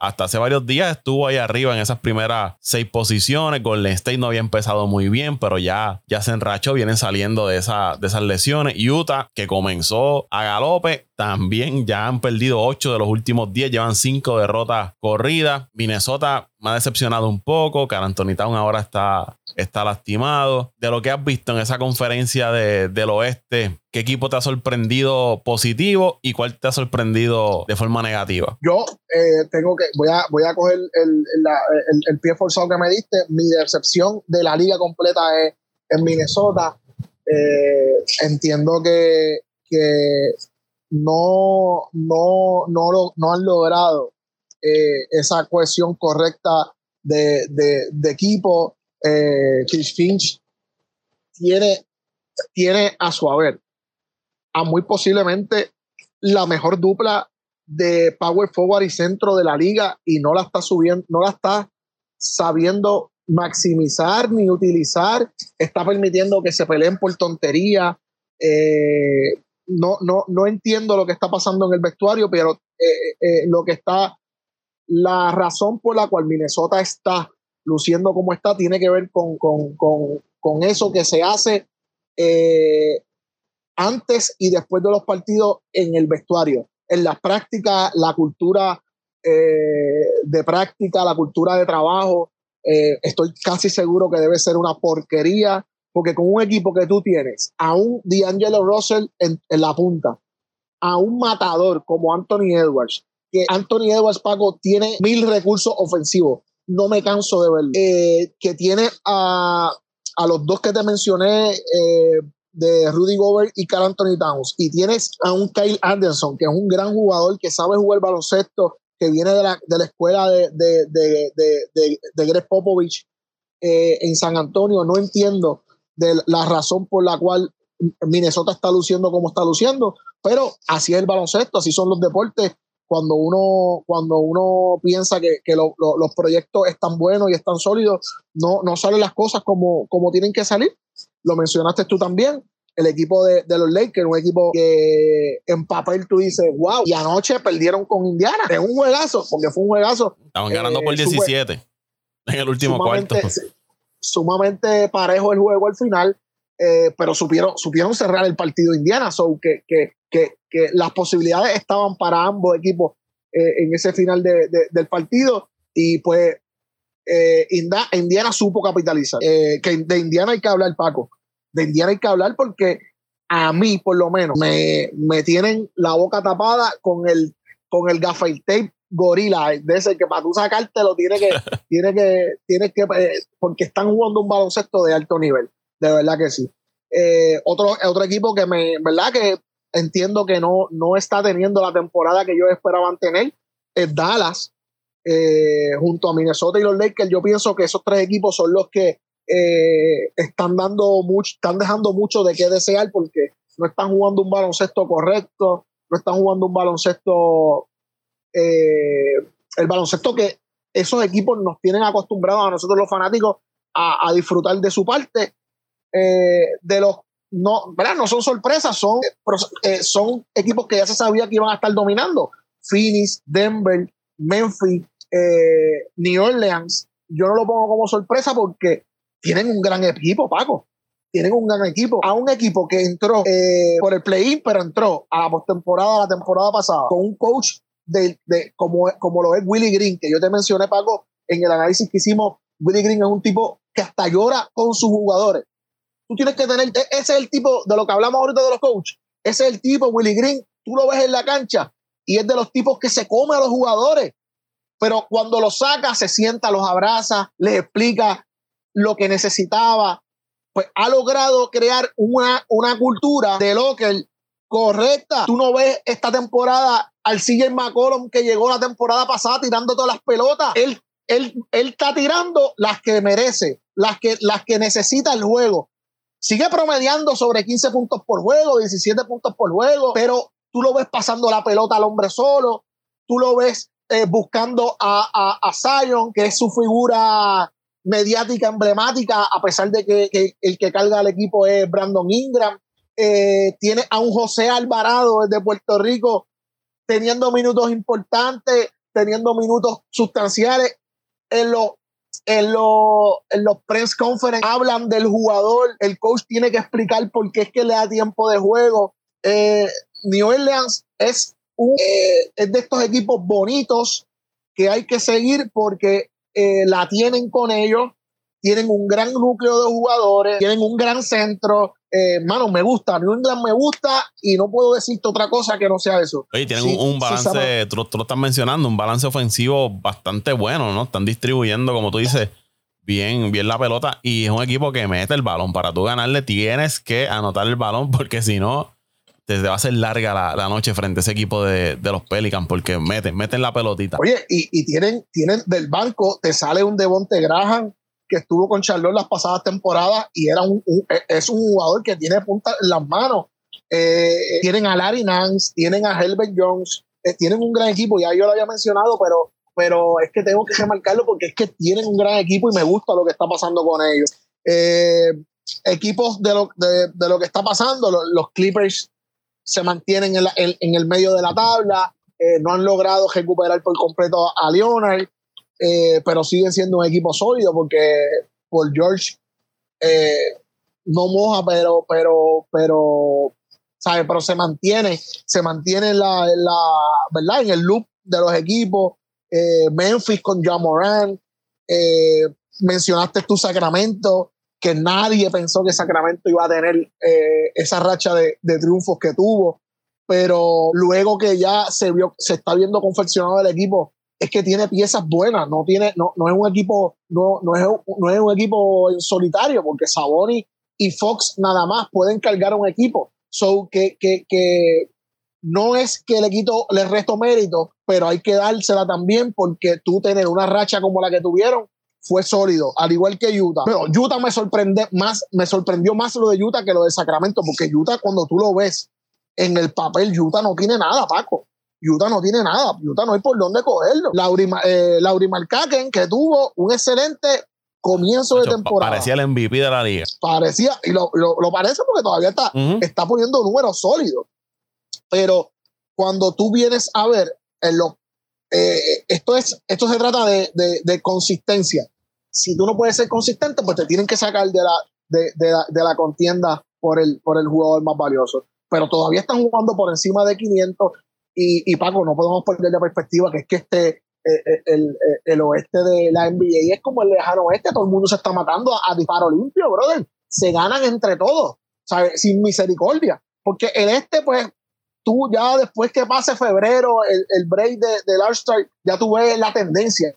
hasta hace varios días estuvo ahí arriba en esas primeras seis posiciones. Golden State no había empezado muy bien, pero ya, ya se enrachó, vienen saliendo de, esa, de esas lesiones. Utah, que comenzó a galope, también ya han perdido 8 de los últimos 10, llevan 5 derrotas corridas. Minnesota me ha decepcionado un poco. Car Anthony Town ahora está, está lastimado. De lo que has visto en esa conferencia del oeste, ¿qué equipo te ha sorprendido positivo y cuál te ha sorprendido de forma negativa? Yo eh, tengo que, voy a, voy a coger el, el, pie forzado que me diste. Mi decepción de la liga completa es en Minnesota. Eh, entiendo que, que no, no, no, no han logrado eh, esa cohesión correcta de, equipo. Eh, Chris Finch tiene, tiene a su haber a muy posiblemente la mejor dupla de power forward y centro de la liga y no la está subiendo, no la está sabiendo maximizar ni utilizar, está permitiendo que se peleen por tontería. Eh, no, no, no entiendo lo que está pasando en el vestuario, pero eh, eh, lo que está, la razón por la cual Minnesota está luciendo como está tiene que ver con, eso que se hace antes y después de los partidos en el vestuario. En las prácticas, la cultura de práctica, la cultura de trabajo, estoy casi seguro que debe ser una porquería porque con un equipo que tú tienes, a un D'Angelo Russell en, la punta, a un matador como Anthony Edwards, que Anthony Edwards, Paco, tiene mil recursos ofensivos. No me canso de verlo. Eh, que tiene a, los dos que te mencioné, eh, de Rudy Gobert y Carl Anthony Towns. Y tienes a un Kyle Anderson, que es un gran jugador, que sabe jugar baloncesto, que viene de la, escuela de, de, Greg Popovich eh, en San Antonio. No entiendo de la razón por la cual Minnesota está luciendo como está luciendo, pero así es el baloncesto, así son los deportes. Cuando uno, cuando uno piensa que, los proyectos están buenos y están sólidos, no, no salen las cosas como, como tienen que salir. Lo mencionaste tú también, el equipo de, los Lakers, un equipo que en papel tú dices, wow, y anoche perdieron con Indiana en un juegazo, porque fue un juegazo. Estaban ganando por 17 eh, en el último cuarto sumamente parejo el juego al final, eh, pero supieron, supieron cerrar el partido Indiana, so que, que, que, que las posibilidades estaban para ambos equipos eh, en ese final de, del partido y pues eh, Indiana supo capitalizar. que de Indiana hay que hablar, Paco. De Indiana hay que hablar porque a mí, por lo menos, me, me tienen la boca tapada con el, con el gaffer tape gorila, de ese que para tú sacártelo tiene que, tiene que, tiene que, eh, porque están jugando un baloncesto de alto nivel, de verdad que sí. Eh, otro, otro equipo que me, verdad que entiendo que no, no está teniendo la temporada que yo esperaban tener, es Dallas, eh, junto a Minnesota y los Lakers. Yo pienso que esos tres equipos son los que están dando mucho, están dejando mucho de qué desear porque no están jugando un baloncesto correcto, no están jugando un baloncesto eh, el baloncesto que esos equipos nos tienen acostumbrados a nosotros los fanáticos a, disfrutar de su parte. Eh, de los no, ¿verdad? no son sorpresas, son, eh, son equipos que ya se sabía que iban a estar dominando. Phoenix, Denver, Memphis, New Orleans. Yo no lo pongo como sorpresa porque tienen un gran equipo, Paco. Tienen un gran equipo. A un equipo que entró por el play-in, pero entró a la postemporada la temporada pasada con un coach de, como, como lo es Willy Green, que yo te mencioné, Paco, en el análisis que hicimos, Willy Green es un tipo que hasta llora con sus jugadores. Tú tienes que tener, e, ese es el tipo de lo que hablamos ahorita de los coaches, ese es el tipo, Willy Green, tú lo ves en la cancha y es de los tipos que se come a los jugadores, pero cuando los saca, se sienta, los abraza, les explica lo que necesitaba, pues ha logrado crear una, una cultura de local correcta. Tú no ves esta temporada al CJ McCollum que llegó la temporada pasada tirando todas las pelotas. Él, él, él está tirando las que merece, las que, las que necesita el juego. sigue promediando sobre 15 puntos por juego, 17 puntos por juego, pero tú lo ves pasando la pelota al hombre solo, tú lo ves eh, buscando a, a, Zion, que es su figura mediática emblemática, a pesar de que, el que carga al equipo es Brandon Ingram. Eh, tiene a un José Alvarado desde Puerto Rico teniendo minutos importantes, teniendo minutos sustanciales. En los, en los, en los press conference hablan del jugador, el coach tiene que explicar por qué es que le da tiempo de juego. Eh, New Orleans es, eh, es de estos equipos bonitos que hay que seguir porque eh, la tienen con ellos, tienen un gran núcleo de jugadores, tienen un gran centro. Eh, mano, me gusta, New England me gusta y no puedo decirte otra cosa que no sea eso. Oye, tienen un, balance, tú, tú, lo estás mencionando, un balance ofensivo bastante bueno, ¿no? Están distribuyendo, como tú dices, bien, bien la pelota y es un equipo que mete el balón. Para tú ganarle tienes que anotar el balón porque si no, te va a ser larga la, noche frente a ese equipo de, los Pelicans porque meten, meten la pelotita. Oye, y, tienen, tienen del banco, te sale un Devonte Graham que estuvo con Charlotte las pasadas temporadas y era un, es un jugador que tiene punta en las manos. Eh, tienen a Larry Nance, tienen a Herbert Jones, eh, tienen un gran equipo, ya yo lo había mencionado, pero, pero es que tengo que remarcarlo porque es que tienen un gran equipo y me gusta lo que está pasando con ellos. Eh, equipos de lo, de, lo que está pasando, los Clippers se mantienen en, el medio de la tabla, eh, no han logrado recuperar por completo a Leonard, eh, pero siguen siendo un equipo sólido porque por George eh, no moja, pero, pero, pero, ¿sabe? Pero se mantiene, se mantiene la, la, ¿verdad? En el loop de los equipos. Memphis con John Moran, mencionaste tu Sacramento, que nadie pensó que Sacramento iba a tener eh, esa racha de, triunfos que tuvo, pero luego que ya se vio, se está viendo confeccionado el equipo, es que tiene piezas buenas, no tiene, no, es un equipo, no, es, un equipo en solitario, porque Saboni y Fox nada más pueden cargar un equipo. So que, que, que no es que le quito, le resto mérito, pero hay que dársela también porque tú tener una racha como la que tuvieron fue sólido, al igual que Utah. Pero Utah me sorprende más, me sorprendió más lo de Utah que lo de Sacramento, porque Utah, cuando tú lo ves en el papel, Utah no tiene nada, Paco. Utah no tiene nada, Utah no hay por dónde cogerlo. Lauri, eh, Lauri Markaken, que tuvo un excelente comienzo de temporada. Parecía el MVP de la liga. Parecía, y lo, parece porque todavía está, está poniendo números sólidos. Pero cuando tú vienes a ver en lo, eh, esto, es, esto se trata de, de, consistencia si tú no puedes ser consistente, pues te tienen que sacar de la, de, la, contienda por el, por el jugador más valioso. Pero todavía están jugando por encima de 500 y, y Paco, no podemos perder de perspectiva que es que este, eh, eh, el, eh, el, oeste de la NBA es como el lejano oeste, todo el mundo se está matando a, disparo limpio, brother. Se ganan entre todos, ¿sabes? Sin misericordia. Porque el este, pues, tú ya después que pase febrero, el, el break de, del All-Star, ya tú ves la tendencia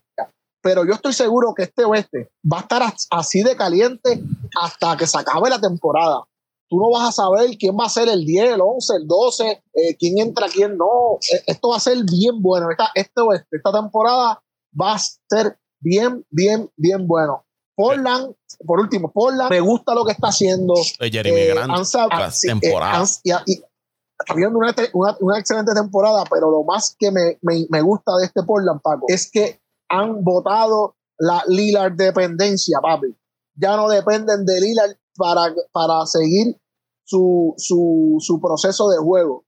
pero yo estoy seguro que este oeste va a estar así de caliente hasta que se acabe la temporada. Tú no vas a saber quién va a ser el 10, el 11, el 12, eh, quién entra, quién no. E, esto va a ser bien bueno. Esta, este oeste, esta temporada va a ser bien, bien, bien bueno. Portland, por último, Portland, me gusta lo que está haciendo. Jeremy eh, Grant, temporada. está viendo una, una, excelente temporada, pero lo más que me, me, me gusta de este Portland, Paco, es que han votado la Lillard dependencia, papi. Ya no dependen de Lillard para, para seguir su, su, proceso de juego.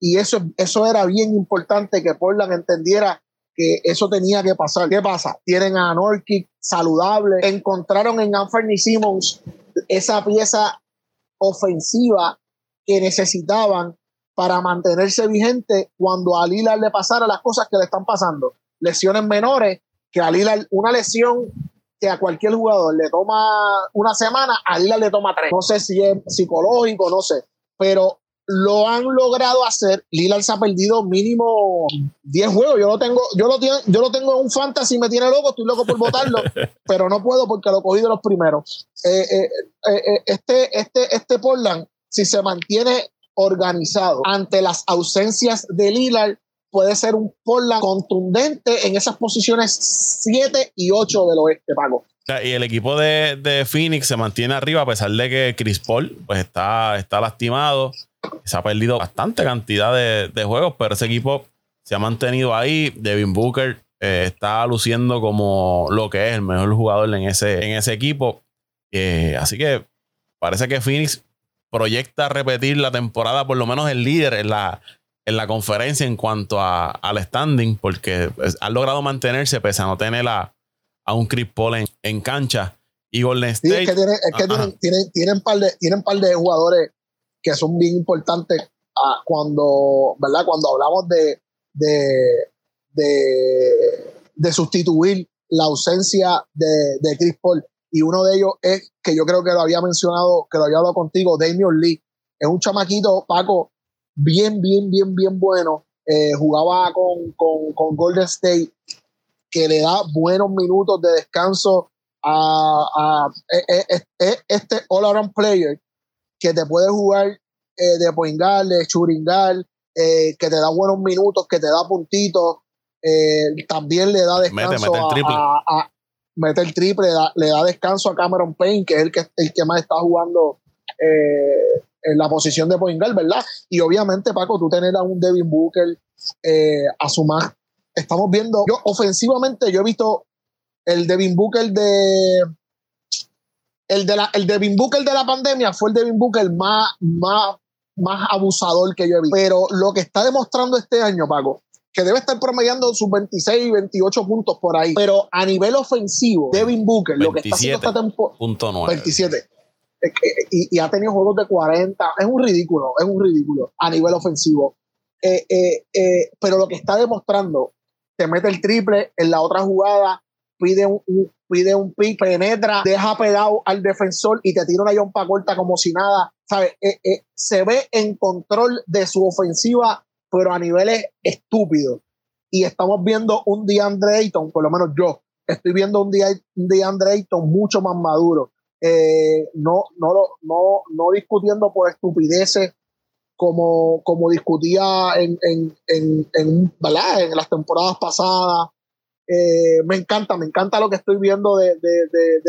Y eso, eso era bien importante que Portland entendiera que eso tenía que pasar. ¿Qué pasa? Tienen a Norkic saludable. Encontraron en Anthony Simmons esa pieza ofensiva que necesitaban para mantenerse vigente cuando a Lillard le pasara las cosas que le están pasando lesiones menores, que a una lesión que a cualquier jugador le toma una semana, a Lila le toma tres. No sé si es psicológico, no sé, pero lo han logrado hacer. Lila se ha perdido mínimo 10 juegos. Yo lo tengo, yo lo tengo, yo lo tengo en un fantasy, me tiene loco, estoy loco por votarlo, pero no puedo porque lo cogí de los primeros. Eh, eh, eh, este, este, este Portland, si se mantiene organizado ante las ausencias de Lillard, puede ser un Portland contundente en esas posiciones 7 y 8 del oeste, Paco. Y el equipo de, Phoenix se mantiene arriba a pesar de que Chris Paul pues está, está lastimado. Se ha perdido bastante cantidad de, juegos, pero ese equipo se ha mantenido ahí. Devin Booker eh, está luciendo como lo que es el mejor jugador en ese, en ese equipo. Eh, así que parece que Phoenix proyecta repetir la temporada, por lo menos el líder en la, en la conferencia en cuanto a, al standing, porque han logrado mantenerse pese a no tener a, a un Chris Paul en, cancha. Y Golden State. es que, tienen, tienen, tienen, par de, tienen par de jugadores que son bien importantes ah, cuando, ¿verdad? Cuando hablamos de, de, de, sustituir la ausencia de, de, Chris Paul. Y uno de ellos es, que yo creo que lo había mencionado, que lo había hablado contigo, Damian Lee. Es un chamaquito, Paco, bien, bien, bien, bien bueno. Eh, jugaba con, con, Golden State, que le da buenos minutos de descanso a, a, e, e, e, este all-around player que te puede jugar eh, de point guard, de shooting eh, que te da buenos minutos, que te da puntitos, también le da descanso a, meter el triple, le da, descanso a Cameron Payne, que es el que, el que más está jugando en la posición de point ¿verdad? Y obviamente, Paco, tú tener a un Devin Booker eh, a su más. Estamos viendo, yo ofensivamente, yo he visto el Devin Booker de. El, de la, el Devin Booker de la pandemia fue el Devin Booker más, más, más abusador que yo he visto. Pero lo que está demostrando este año, Paco, que debe estar promediando sus 26, 28 puntos por ahí. Pero a nivel ofensivo, Devin Booker, lo que está haciendo esta temporada. 27 y, ha tenido juegos de 40. Es un ridículo, es un ridículo a nivel ofensivo. Eh, eh, eh, pero lo que está demostrando, te mete el triple en la otra jugada, pide un, pide un pick, penetra, deja pegado al defensor y te tira una yompa corta como si nada. ¿Sabes? se ve en control de su ofensiva, pero a niveles estúpidos. Y estamos viendo un DeAndre Ayton, por lo menos yo, estoy viendo un, un DeAndre Ayton mucho más maduro eh, no, no, no, no discutiendo por estupideces como, como discutía en, en, en, en, las temporadas pasadas. Eh, me encanta, me encanta lo que estoy viendo de, de, de,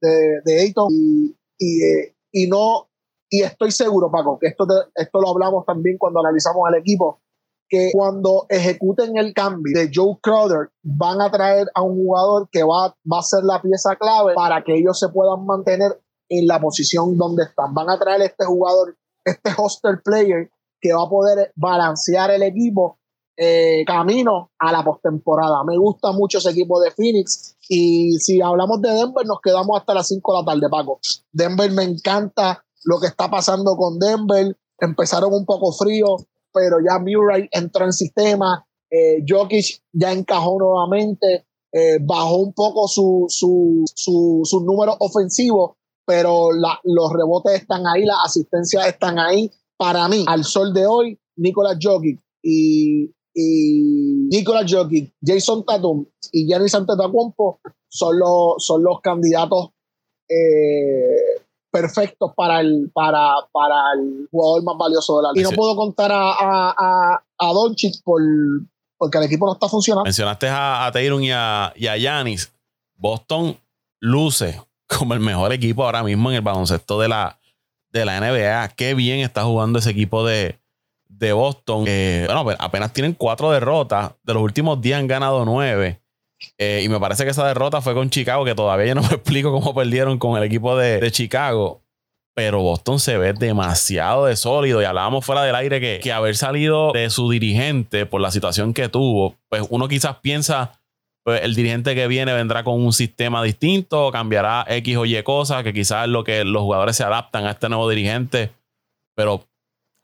de, de, Ayton y, y, eh, y, no, y estoy seguro, Paco, que esto, esto lo hablamos también cuando analizamos al equipo que cuando ejecuten el cambio de Joe Crowder van a traer a un jugador que va, va a ser la pieza clave para que ellos se puedan mantener en la posición donde están. Van a traer este jugador, este hoster player que va a poder balancear el equipo eh, camino a la postemporada. Me gusta mucho ese equipo de Phoenix y si hablamos de Denver nos quedamos hasta las 5 de la tarde, Paco. Denver me encanta lo que está pasando con Denver. Empezaron un poco frío, pero ya Murray entró en sistema, eh, Jokic ya encajó nuevamente, eh, bajó un poco su, su, su, su número ofensivo, pero la, los rebotes están ahí, las asistencias están ahí. Para mí, al sol de hoy, Nicolas Jokic y, y Nicolas Jokic, Jason Tatum y Giannis Antetokounmpo son los, son los candidatos eh, perfectos para el, para, para el jugador más valioso de la liga. Y no puedo contar a, a, a, Doncic por, porque el equipo no está funcionando. Mencionaste a, a y a, y a Giannis. Boston luce como el mejor equipo ahora mismo en el baloncesto de la, de la NBA. Qué bien está jugando ese equipo de, de Boston. Eh, bueno, apenas tienen cuatro derrotas. De los últimos días han ganado nueve. Eh, y me parece que esa derrota fue con Chicago, que todavía yo no me explico cómo perdieron con el equipo de, Chicago. Pero Boston se ve demasiado de sólido. Y hablábamos fuera del aire que, que haber salido de su dirigente por la situación que tuvo, pues uno quizás piensa, pues el dirigente que viene vendrá con un sistema distinto, cambiará X o Y cosas, que quizás lo que los jugadores se adaptan a este nuevo dirigente. Pero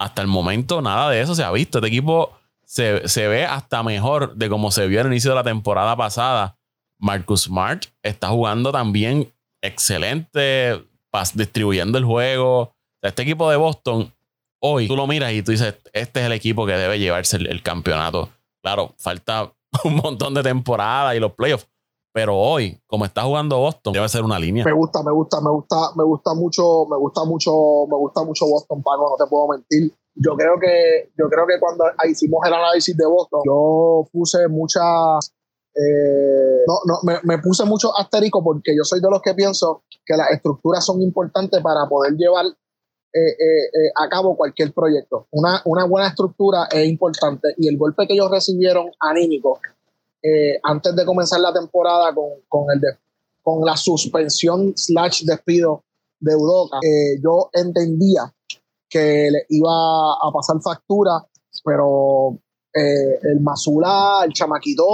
hasta el momento nada de eso se ha visto. Este equipo se, ve hasta mejor de como se vio al inicio de la temporada pasada. Marcus Smart está jugando también excelente, distribuyendo el juego. Este equipo de Boston, hoy tú lo miras y tú dices, este es el equipo que debe llevarse el, campeonato. Claro, falta un montón de temporada y los playoffs. Pero hoy, como está jugando Boston, debe ser una línea. Me gusta, me gusta, me gusta, me gusta mucho, me gusta mucho, me gusta mucho Boston, Paco, no te puedo mentir yo creo que yo creo que cuando hicimos el análisis de Boston yo puse muchas Eh, no, no, me, me, puse mucho asterisco porque yo soy de los que pienso que las estructuras son importantes para poder llevar eh, eh, a cabo cualquier proyecto. Una, una, buena estructura es importante y el golpe que ellos recibieron anímico antes de comenzar la temporada con, con, el con la suspensión slash despido de Udoca, yo entendía que le iba a pasar factura, pero eh, el Masula, el chamaquito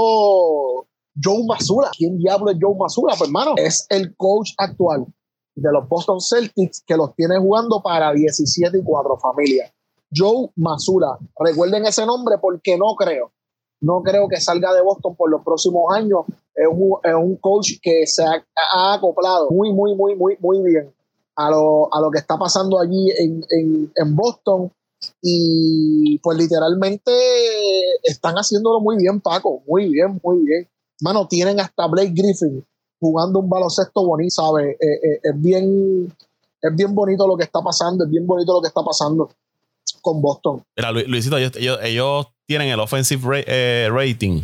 Joe Masula. ¿Quién diablo es Joe Masula? Pues hermano, es el coach actual de los Boston Celtics que los tiene jugando para 17 y 4 familias. Joe Masula. Recuerden ese nombre porque no creo. No creo que salga de Boston por los próximos años. Es un, coach que se ha, acoplado muy, muy, muy, muy, muy bien a lo, a lo que está pasando allí en, en, en Boston y pues literalmente están haciéndolo muy bien, Paco. Muy bien, muy bien. Mano, tienen hasta Blake Griffin jugando un baloncesto bonito, ¿sabes? Eh, eh, es, bien, es bien bonito lo que está pasando, es bien bonito lo que está pasando con Boston. Mira, Luisito, ellos, tienen el offensive eh, rating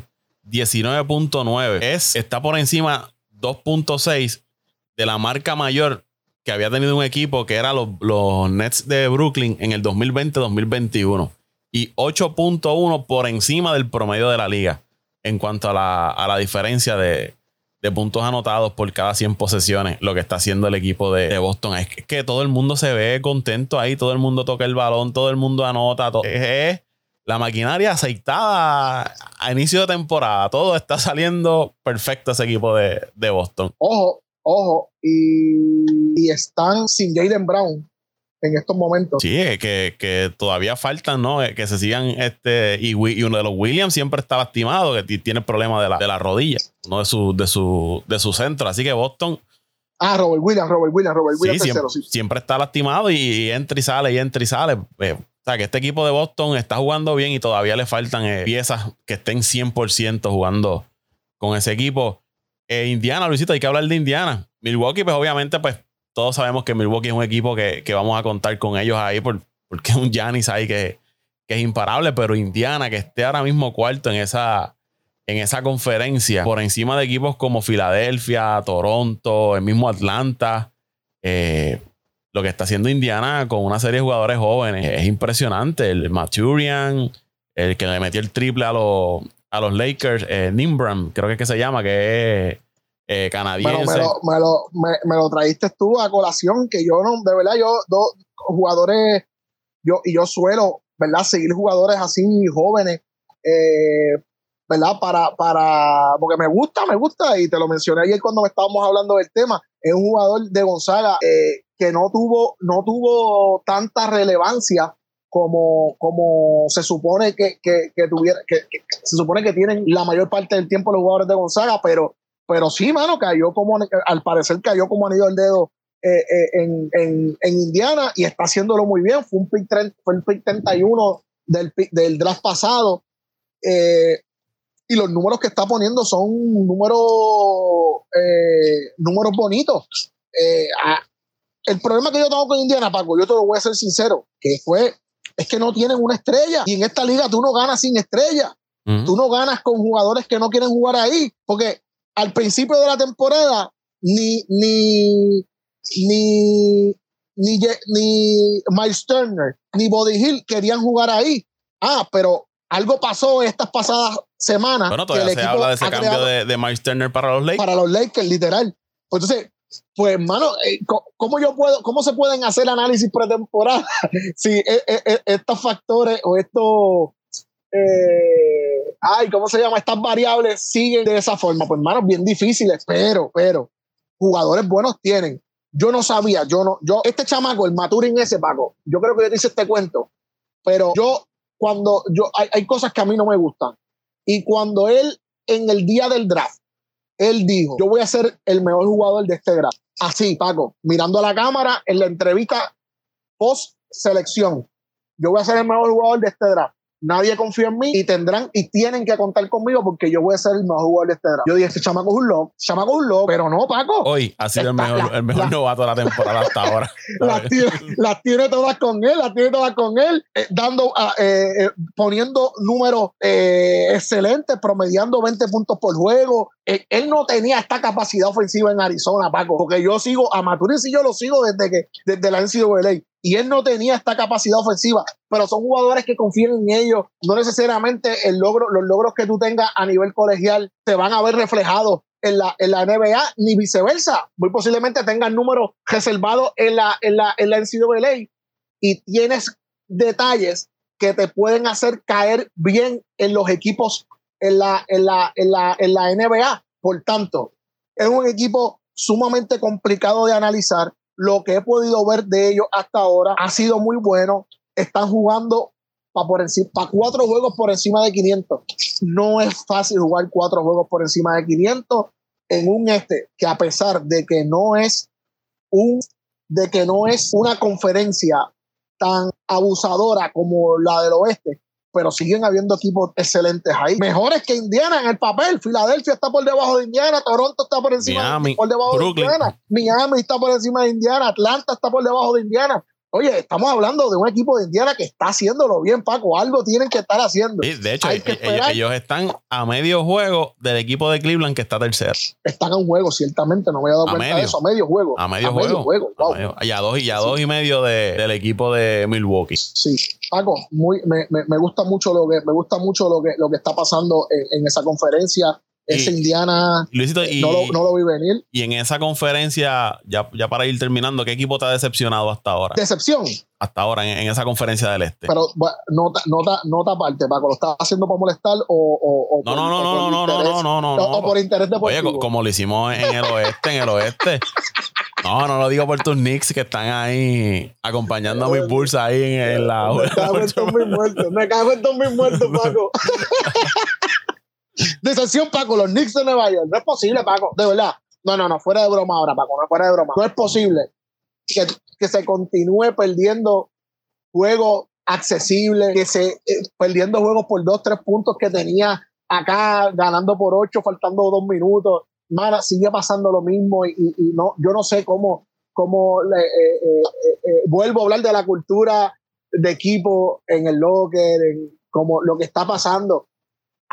19.9. Es, está por encima 2.6 de la marca mayor que había tenido un equipo que era los, Nets de Brooklyn en el 2020-2021 y 8.1 por encima del promedio de la liga en cuanto a la, diferencia de, puntos anotados por cada 100 posesiones, lo que está haciendo el equipo de, Boston. Es que, todo el mundo se ve contento ahí, todo el mundo toca el balón, todo el mundo anota. es, la maquinaria aceitada a inicio de temporada. Todo está saliendo perfecto ese equipo de, de Boston. Ojo, ojo, y, están sin Jaden Brown en estos momentos. Sí, que, que todavía faltan, ¿no? Eh, que se sigan, este, y, uno de los Williams siempre está lastimado, que tiene problemas de la, de la rodilla, no de su, de su, de su centro. Así que Boston. Ah, Robert Williams, Robert Williams, Robert Williams. siempre, siempre, está lastimado y, entra y sale y entra y sale. Eh, o sea, que este equipo de Boston está jugando bien y todavía le faltan eh, piezas que estén 100% jugando con ese equipo. Indiana, Luisito, hay que hablar de Indiana. Milwaukee, pues obviamente, pues todos sabemos que Milwaukee es un equipo que, vamos a contar con ellos ahí por, porque es un Giannis ahí que, es imparable, pero Indiana, que esté ahora mismo cuarto en esa, en esa conferencia, por encima de equipos como Filadelfia, Toronto, el mismo Atlanta, eh, lo que está haciendo Indiana con una serie de jugadores jóvenes es impresionante. El Maturian, el que le metió el triple a los, a los Lakers, eh, Nimbram, creo que es que se llama, que es eh, canadiense. me, lo, me, lo, me, lo, trajiste tú a colación, que yo no, de verdad, yo, dos jugadores, yo, y yo suelo, ¿verdad? Seguir jugadores así jóvenes, eh, ¿verdad? Para, para, porque me gusta, me gusta, y te lo mencioné ayer cuando me estábamos hablando del tema, es un jugador de Gonzaga eh, que no tuvo, no tuvo tanta relevancia como, como se supone que, que, tuviera, que, se supone que tienen la mayor parte del tiempo los jugadores de Gonzaga, pero, pero sí, mano, cayó como, al parecer cayó como anillo al dedo eh, eh, en, en, en, Indiana y está haciéndolo muy bien. Fue un pick, fue el pick 31 del, del draft pasado. Eh, y los números que está poniendo son números, números bonitos. el problema que yo tengo con Indiana, Paco, yo te lo voy a ser sincero, que fue es que no tienen una estrella. Y en esta liga tú no ganas sin estrella. Tú no ganas con jugadores que no quieren jugar ahí. Porque al principio de la temporada, ni, ni, ni, ni, ni Miles Turner, ni Body Hill querían jugar ahí. Ah, pero algo pasó estas pasadas semanas. Bueno, todavía se habla de ese cambio de, de Miles Turner para los Lakers. Para los Lakers, literal. Pues entonces, pues, hermano, eh, ¿cómo yo puedo, cómo se pueden hacer análisis pretemporada si eh, eh, estos factores o estos, ay, ¿cómo se llama? Estas variables siguen de esa forma? Pues, hermano, bien difíciles, pero, pero, jugadores buenos tienen. Yo no sabía, yo no, yo, este chamaco, el Maturin ese, Paco, yo creo que yo te hice este cuento, pero yo, cuando, yo, hay, hay cosas que a mí no me gustan. Y cuando él, en el día del draft, él dijo, yo voy a ser el mejor jugador de este draft. Así, Paco, mirando a la cámara en la entrevista post selección. Yo voy a ser el mejor jugador de este draft. Nadie confía en mí y tendrán y tienen que contar conmigo porque yo voy a ser el mejor jugador de este draft. Yo dije, este chamaco es un loco, este chamaco es un loco, pero no, Paco. Hoy ha sido el mejor, la- el mejor la- novato de la temporada hasta ahora. las tiene, las tiene todas con él, las tiene todas con él, eh, dando, ah, eh, eh, poniendo números eh, excelentes, promediando 20 puntos por juego. Eh, él no tenía esta capacidad ofensiva en Arizona, Paco, porque yo sigo, a Maturis y yo lo sigo desde que desde la NCAA. Y él no tenía esta capacidad ofensiva, pero son jugadores que confían en ellos. No necesariamente el logro, los logros que tú tengas a nivel colegial te van a ver reflejados en la, en la NBA, ni viceversa. Muy posiblemente tengan números reservados en la, en la, en la NCAA y tienes detalles que te pueden hacer caer bien en los equipos en la, en la, en la, en la NBA. Por tanto, es un equipo sumamente complicado de analizar. Lo que he podido ver de ellos hasta ahora ha sido muy bueno. Están jugando para cuatro juegos por encima de 500. No es fácil jugar cuatro juegos por encima de 500 en un este que a pesar de que no es un de que no es una conferencia tan abusadora como la del oeste, pero siguen habiendo equipos excelentes ahí. Mejores que Indiana en el papel. Filadelfia está por debajo de Indiana, Toronto está por encima Miami, por debajo Brooklyn. de Indiana, Miami está por encima de Indiana, Atlanta está por debajo de Indiana. Oye, estamos hablando de un equipo de Indiana que está haciéndolo bien, Paco. Algo tienen que estar haciendo. Sí, de hecho, e- e- ellos están a medio juego del equipo de Cleveland que está tercero. Están en juego, ciertamente. No me había dado A cuenta de eso. A medio juego. A medio juego. wow. A medio- Y a dos, y a dos y medio de- del equipo de Milwaukee. Sí, Paco, muy, me, me, me gusta mucho lo que me gusta mucho lo que lo que está pasando en, en esa conferencia. Ese Y- Indiana Luisito, y, no, lo, no lo vi venir. y en esa conferencia, ya, ya para ir terminando, ¿qué equipo te ha decepcionado hasta ahora? Decepción, Hasta ahora, en, en esa conferencia del este. pero bueno, nota, nota, nota aparte, Paco. ¿Lo estás haciendo para molestar o, o, o No, por- no, no, no, no, no, no, interés? no, no, no, O- por interés Oye, deportivo. co- como lo hicimos en el oeste, en el oeste. No, no lo digo por tus Knicks que están ahí acompañando a mis Bulls ahí en, en la. Me cago en todos mis muertos. Me cago en todos mis muertos, Paco. Decepción, Paco. Los Knicks de Nueva York. No es posible, Paco. De verdad. No, no, no. Fuera de broma ahora, Paco. No, fuera de broma. No es posible que, que se continúe perdiendo juegos accesibles, que se eh, perdiendo juegos por dos, tres puntos que tenía acá, ganando por ocho, faltando dos minutos. Mara, sigue pasando lo mismo y, no, yo no sé cómo, cómo le- eh, eh, vuelvo a hablar de la cultura de equipo en el locker, en como lo que está pasando.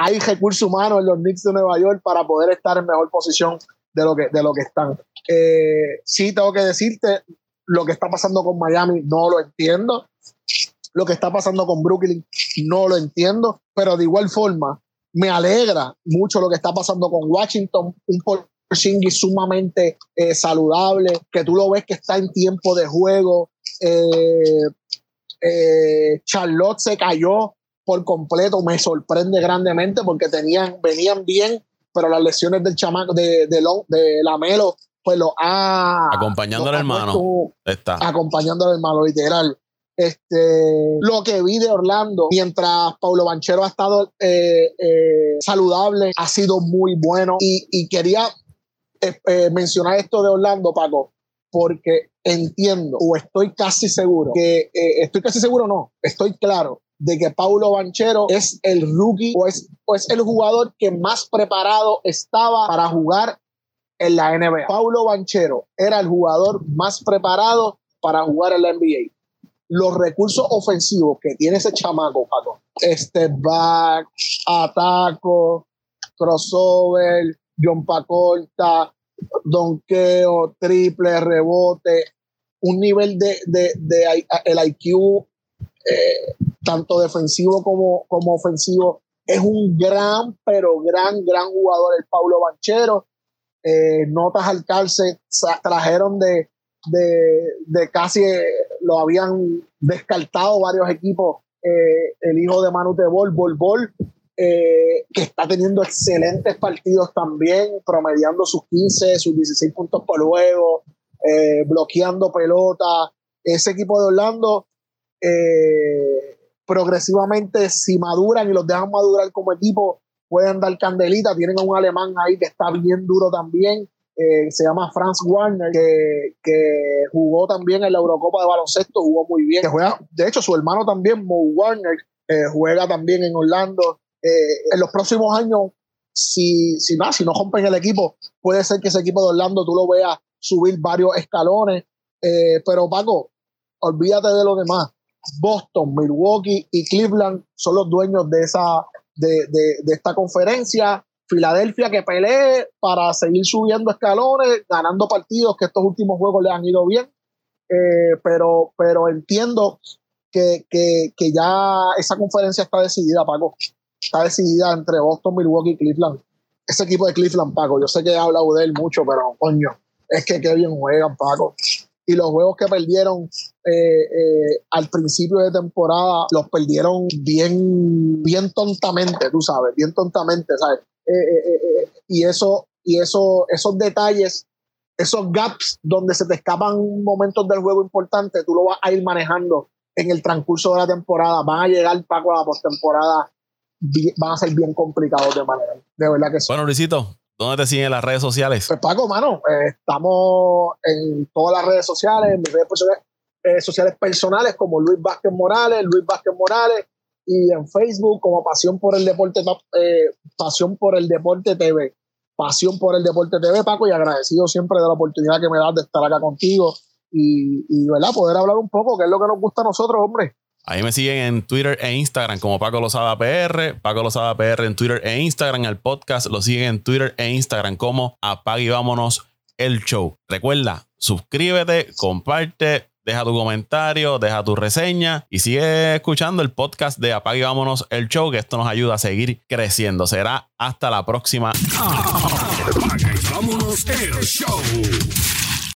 Hay recursos humanos en los Knicks de Nueva York para poder estar en mejor posición de lo que, de lo que están. Eh, sí, tengo que decirte, lo que está pasando con Miami no lo entiendo. Lo que está pasando con Brooklyn no lo entiendo, pero de igual forma me alegra mucho lo que está pasando con Washington, un Porzingis sumamente eh, saludable, que tú lo ves que está en tiempo de juego. Eh, Charlotte se cayó por completo, me sorprende grandemente porque tenían, venían bien, pero las lesiones del chamaco de, de, Lon- de Lamelo, pues lo ha Acompañando lo al hermano. puesto- Está. acompañando al hermano, literal. Este, lo que vi de Orlando, mientras Paulo Banchero ha estado eh, eh, saludable, ha sido muy bueno. Y, y quería eh, mencionar esto de Orlando, Paco, porque entiendo o estoy casi seguro que, estoy casi seguro, no, estoy claro de que Paulo Banchero es el rookie o es, o es el jugador que más preparado estaba para jugar en la NBA. Paulo Banchero era el jugador más preparado para jugar en la NBA. Los recursos ofensivos que tiene ese chamaco, Paco, este back, ataco, crossover, John Pacorta, donqueo, triple, rebote, un nivel de, de, de I- el IQ, eh, tanto defensivo como, como ofensivo. Es un gran, pero gran, gran jugador el Paulo Banchero. Eh, notas al calce, trajeron de, de, casi, eh, lo habían descartado varios equipos. el hijo de Manu Tebol, Bol Bol, que está teniendo excelentes partidos también, promediando sus 15, sus 16 puntos por juego, bloqueando pelota. Ese equipo de Orlando, eh, progresivamente, si maduran y los dejan madurar como equipo, pueden dar candelita. Tienen a un alemán ahí que está bien duro también. eh, se llama Franz Warner, que, que jugó también en la Eurocopa de baloncesto, jugó muy bien. Que juega, de hecho, su hermano también, Mo Warner, eh, juega también en Orlando. En los próximos años, si, si, si no rompen el equipo, puede ser que ese equipo de Orlando tú lo veas subir varios escalones. Pero Paco, olvídate de lo demás. Boston, Milwaukee y Cleveland son los dueños de, esa, de, de esta conferencia. Filadelfia que pelee para seguir subiendo escalones, ganando partidos que estos últimos juegos le han ido bien. Eh, pero, pero entiendo que, que, que, ya esa conferencia está decidida, Paco. Está decidida entre Boston, Milwaukee y Cleveland. Ese equipo de Cleveland, Paco, yo sé que he hablado de él mucho, pero coño, es que qué bien juegan, Paco. Y los juegos que perdieron eh, eh, al principio de temporada, los perdieron bien, bien tontamente, tú sabes, bien tontamente, ¿sabes? y eso, y eso, esos detalles esos gaps donde se te escapan momentos del juego importantes, tú lo vas a ir manejando en el transcurso de la temporada. Van a llegar, Paco, a la postemporada. Van a ser bien complicados de manera. De verdad que sí. Bueno, Luisito, ¿dónde te siguen las redes sociales? Pues, Paco, mano, eh, estamos en todas las redes sociales, en mis redes sociales, eh, sociales personales como Luis Vázquez Morales, Luis Vázquez Morales, y en Facebook como Pasión por el Deporte, eh, Pasión por el Deporte TV pasión por el deporte TV, Paco, y agradecido siempre de la oportunidad que me das de estar acá contigo y, ¿verdad? poder hablar un poco, que es lo que nos gusta a nosotros, hombre. Ahí me siguen en Twitter e Instagram como Paco Lozada PR, Paco Lozada PR en Twitter e Instagram. El podcast lo siguen en Twitter e Instagram como Apague y Vámonos el Show. Recuerda, suscríbete, comparte, deja tu comentario, deja tu reseña y sigue escuchando el podcast de Apague Vámonos el Show, que esto nos ayuda a seguir creciendo. Será hasta la próxima. Vámonos el Show.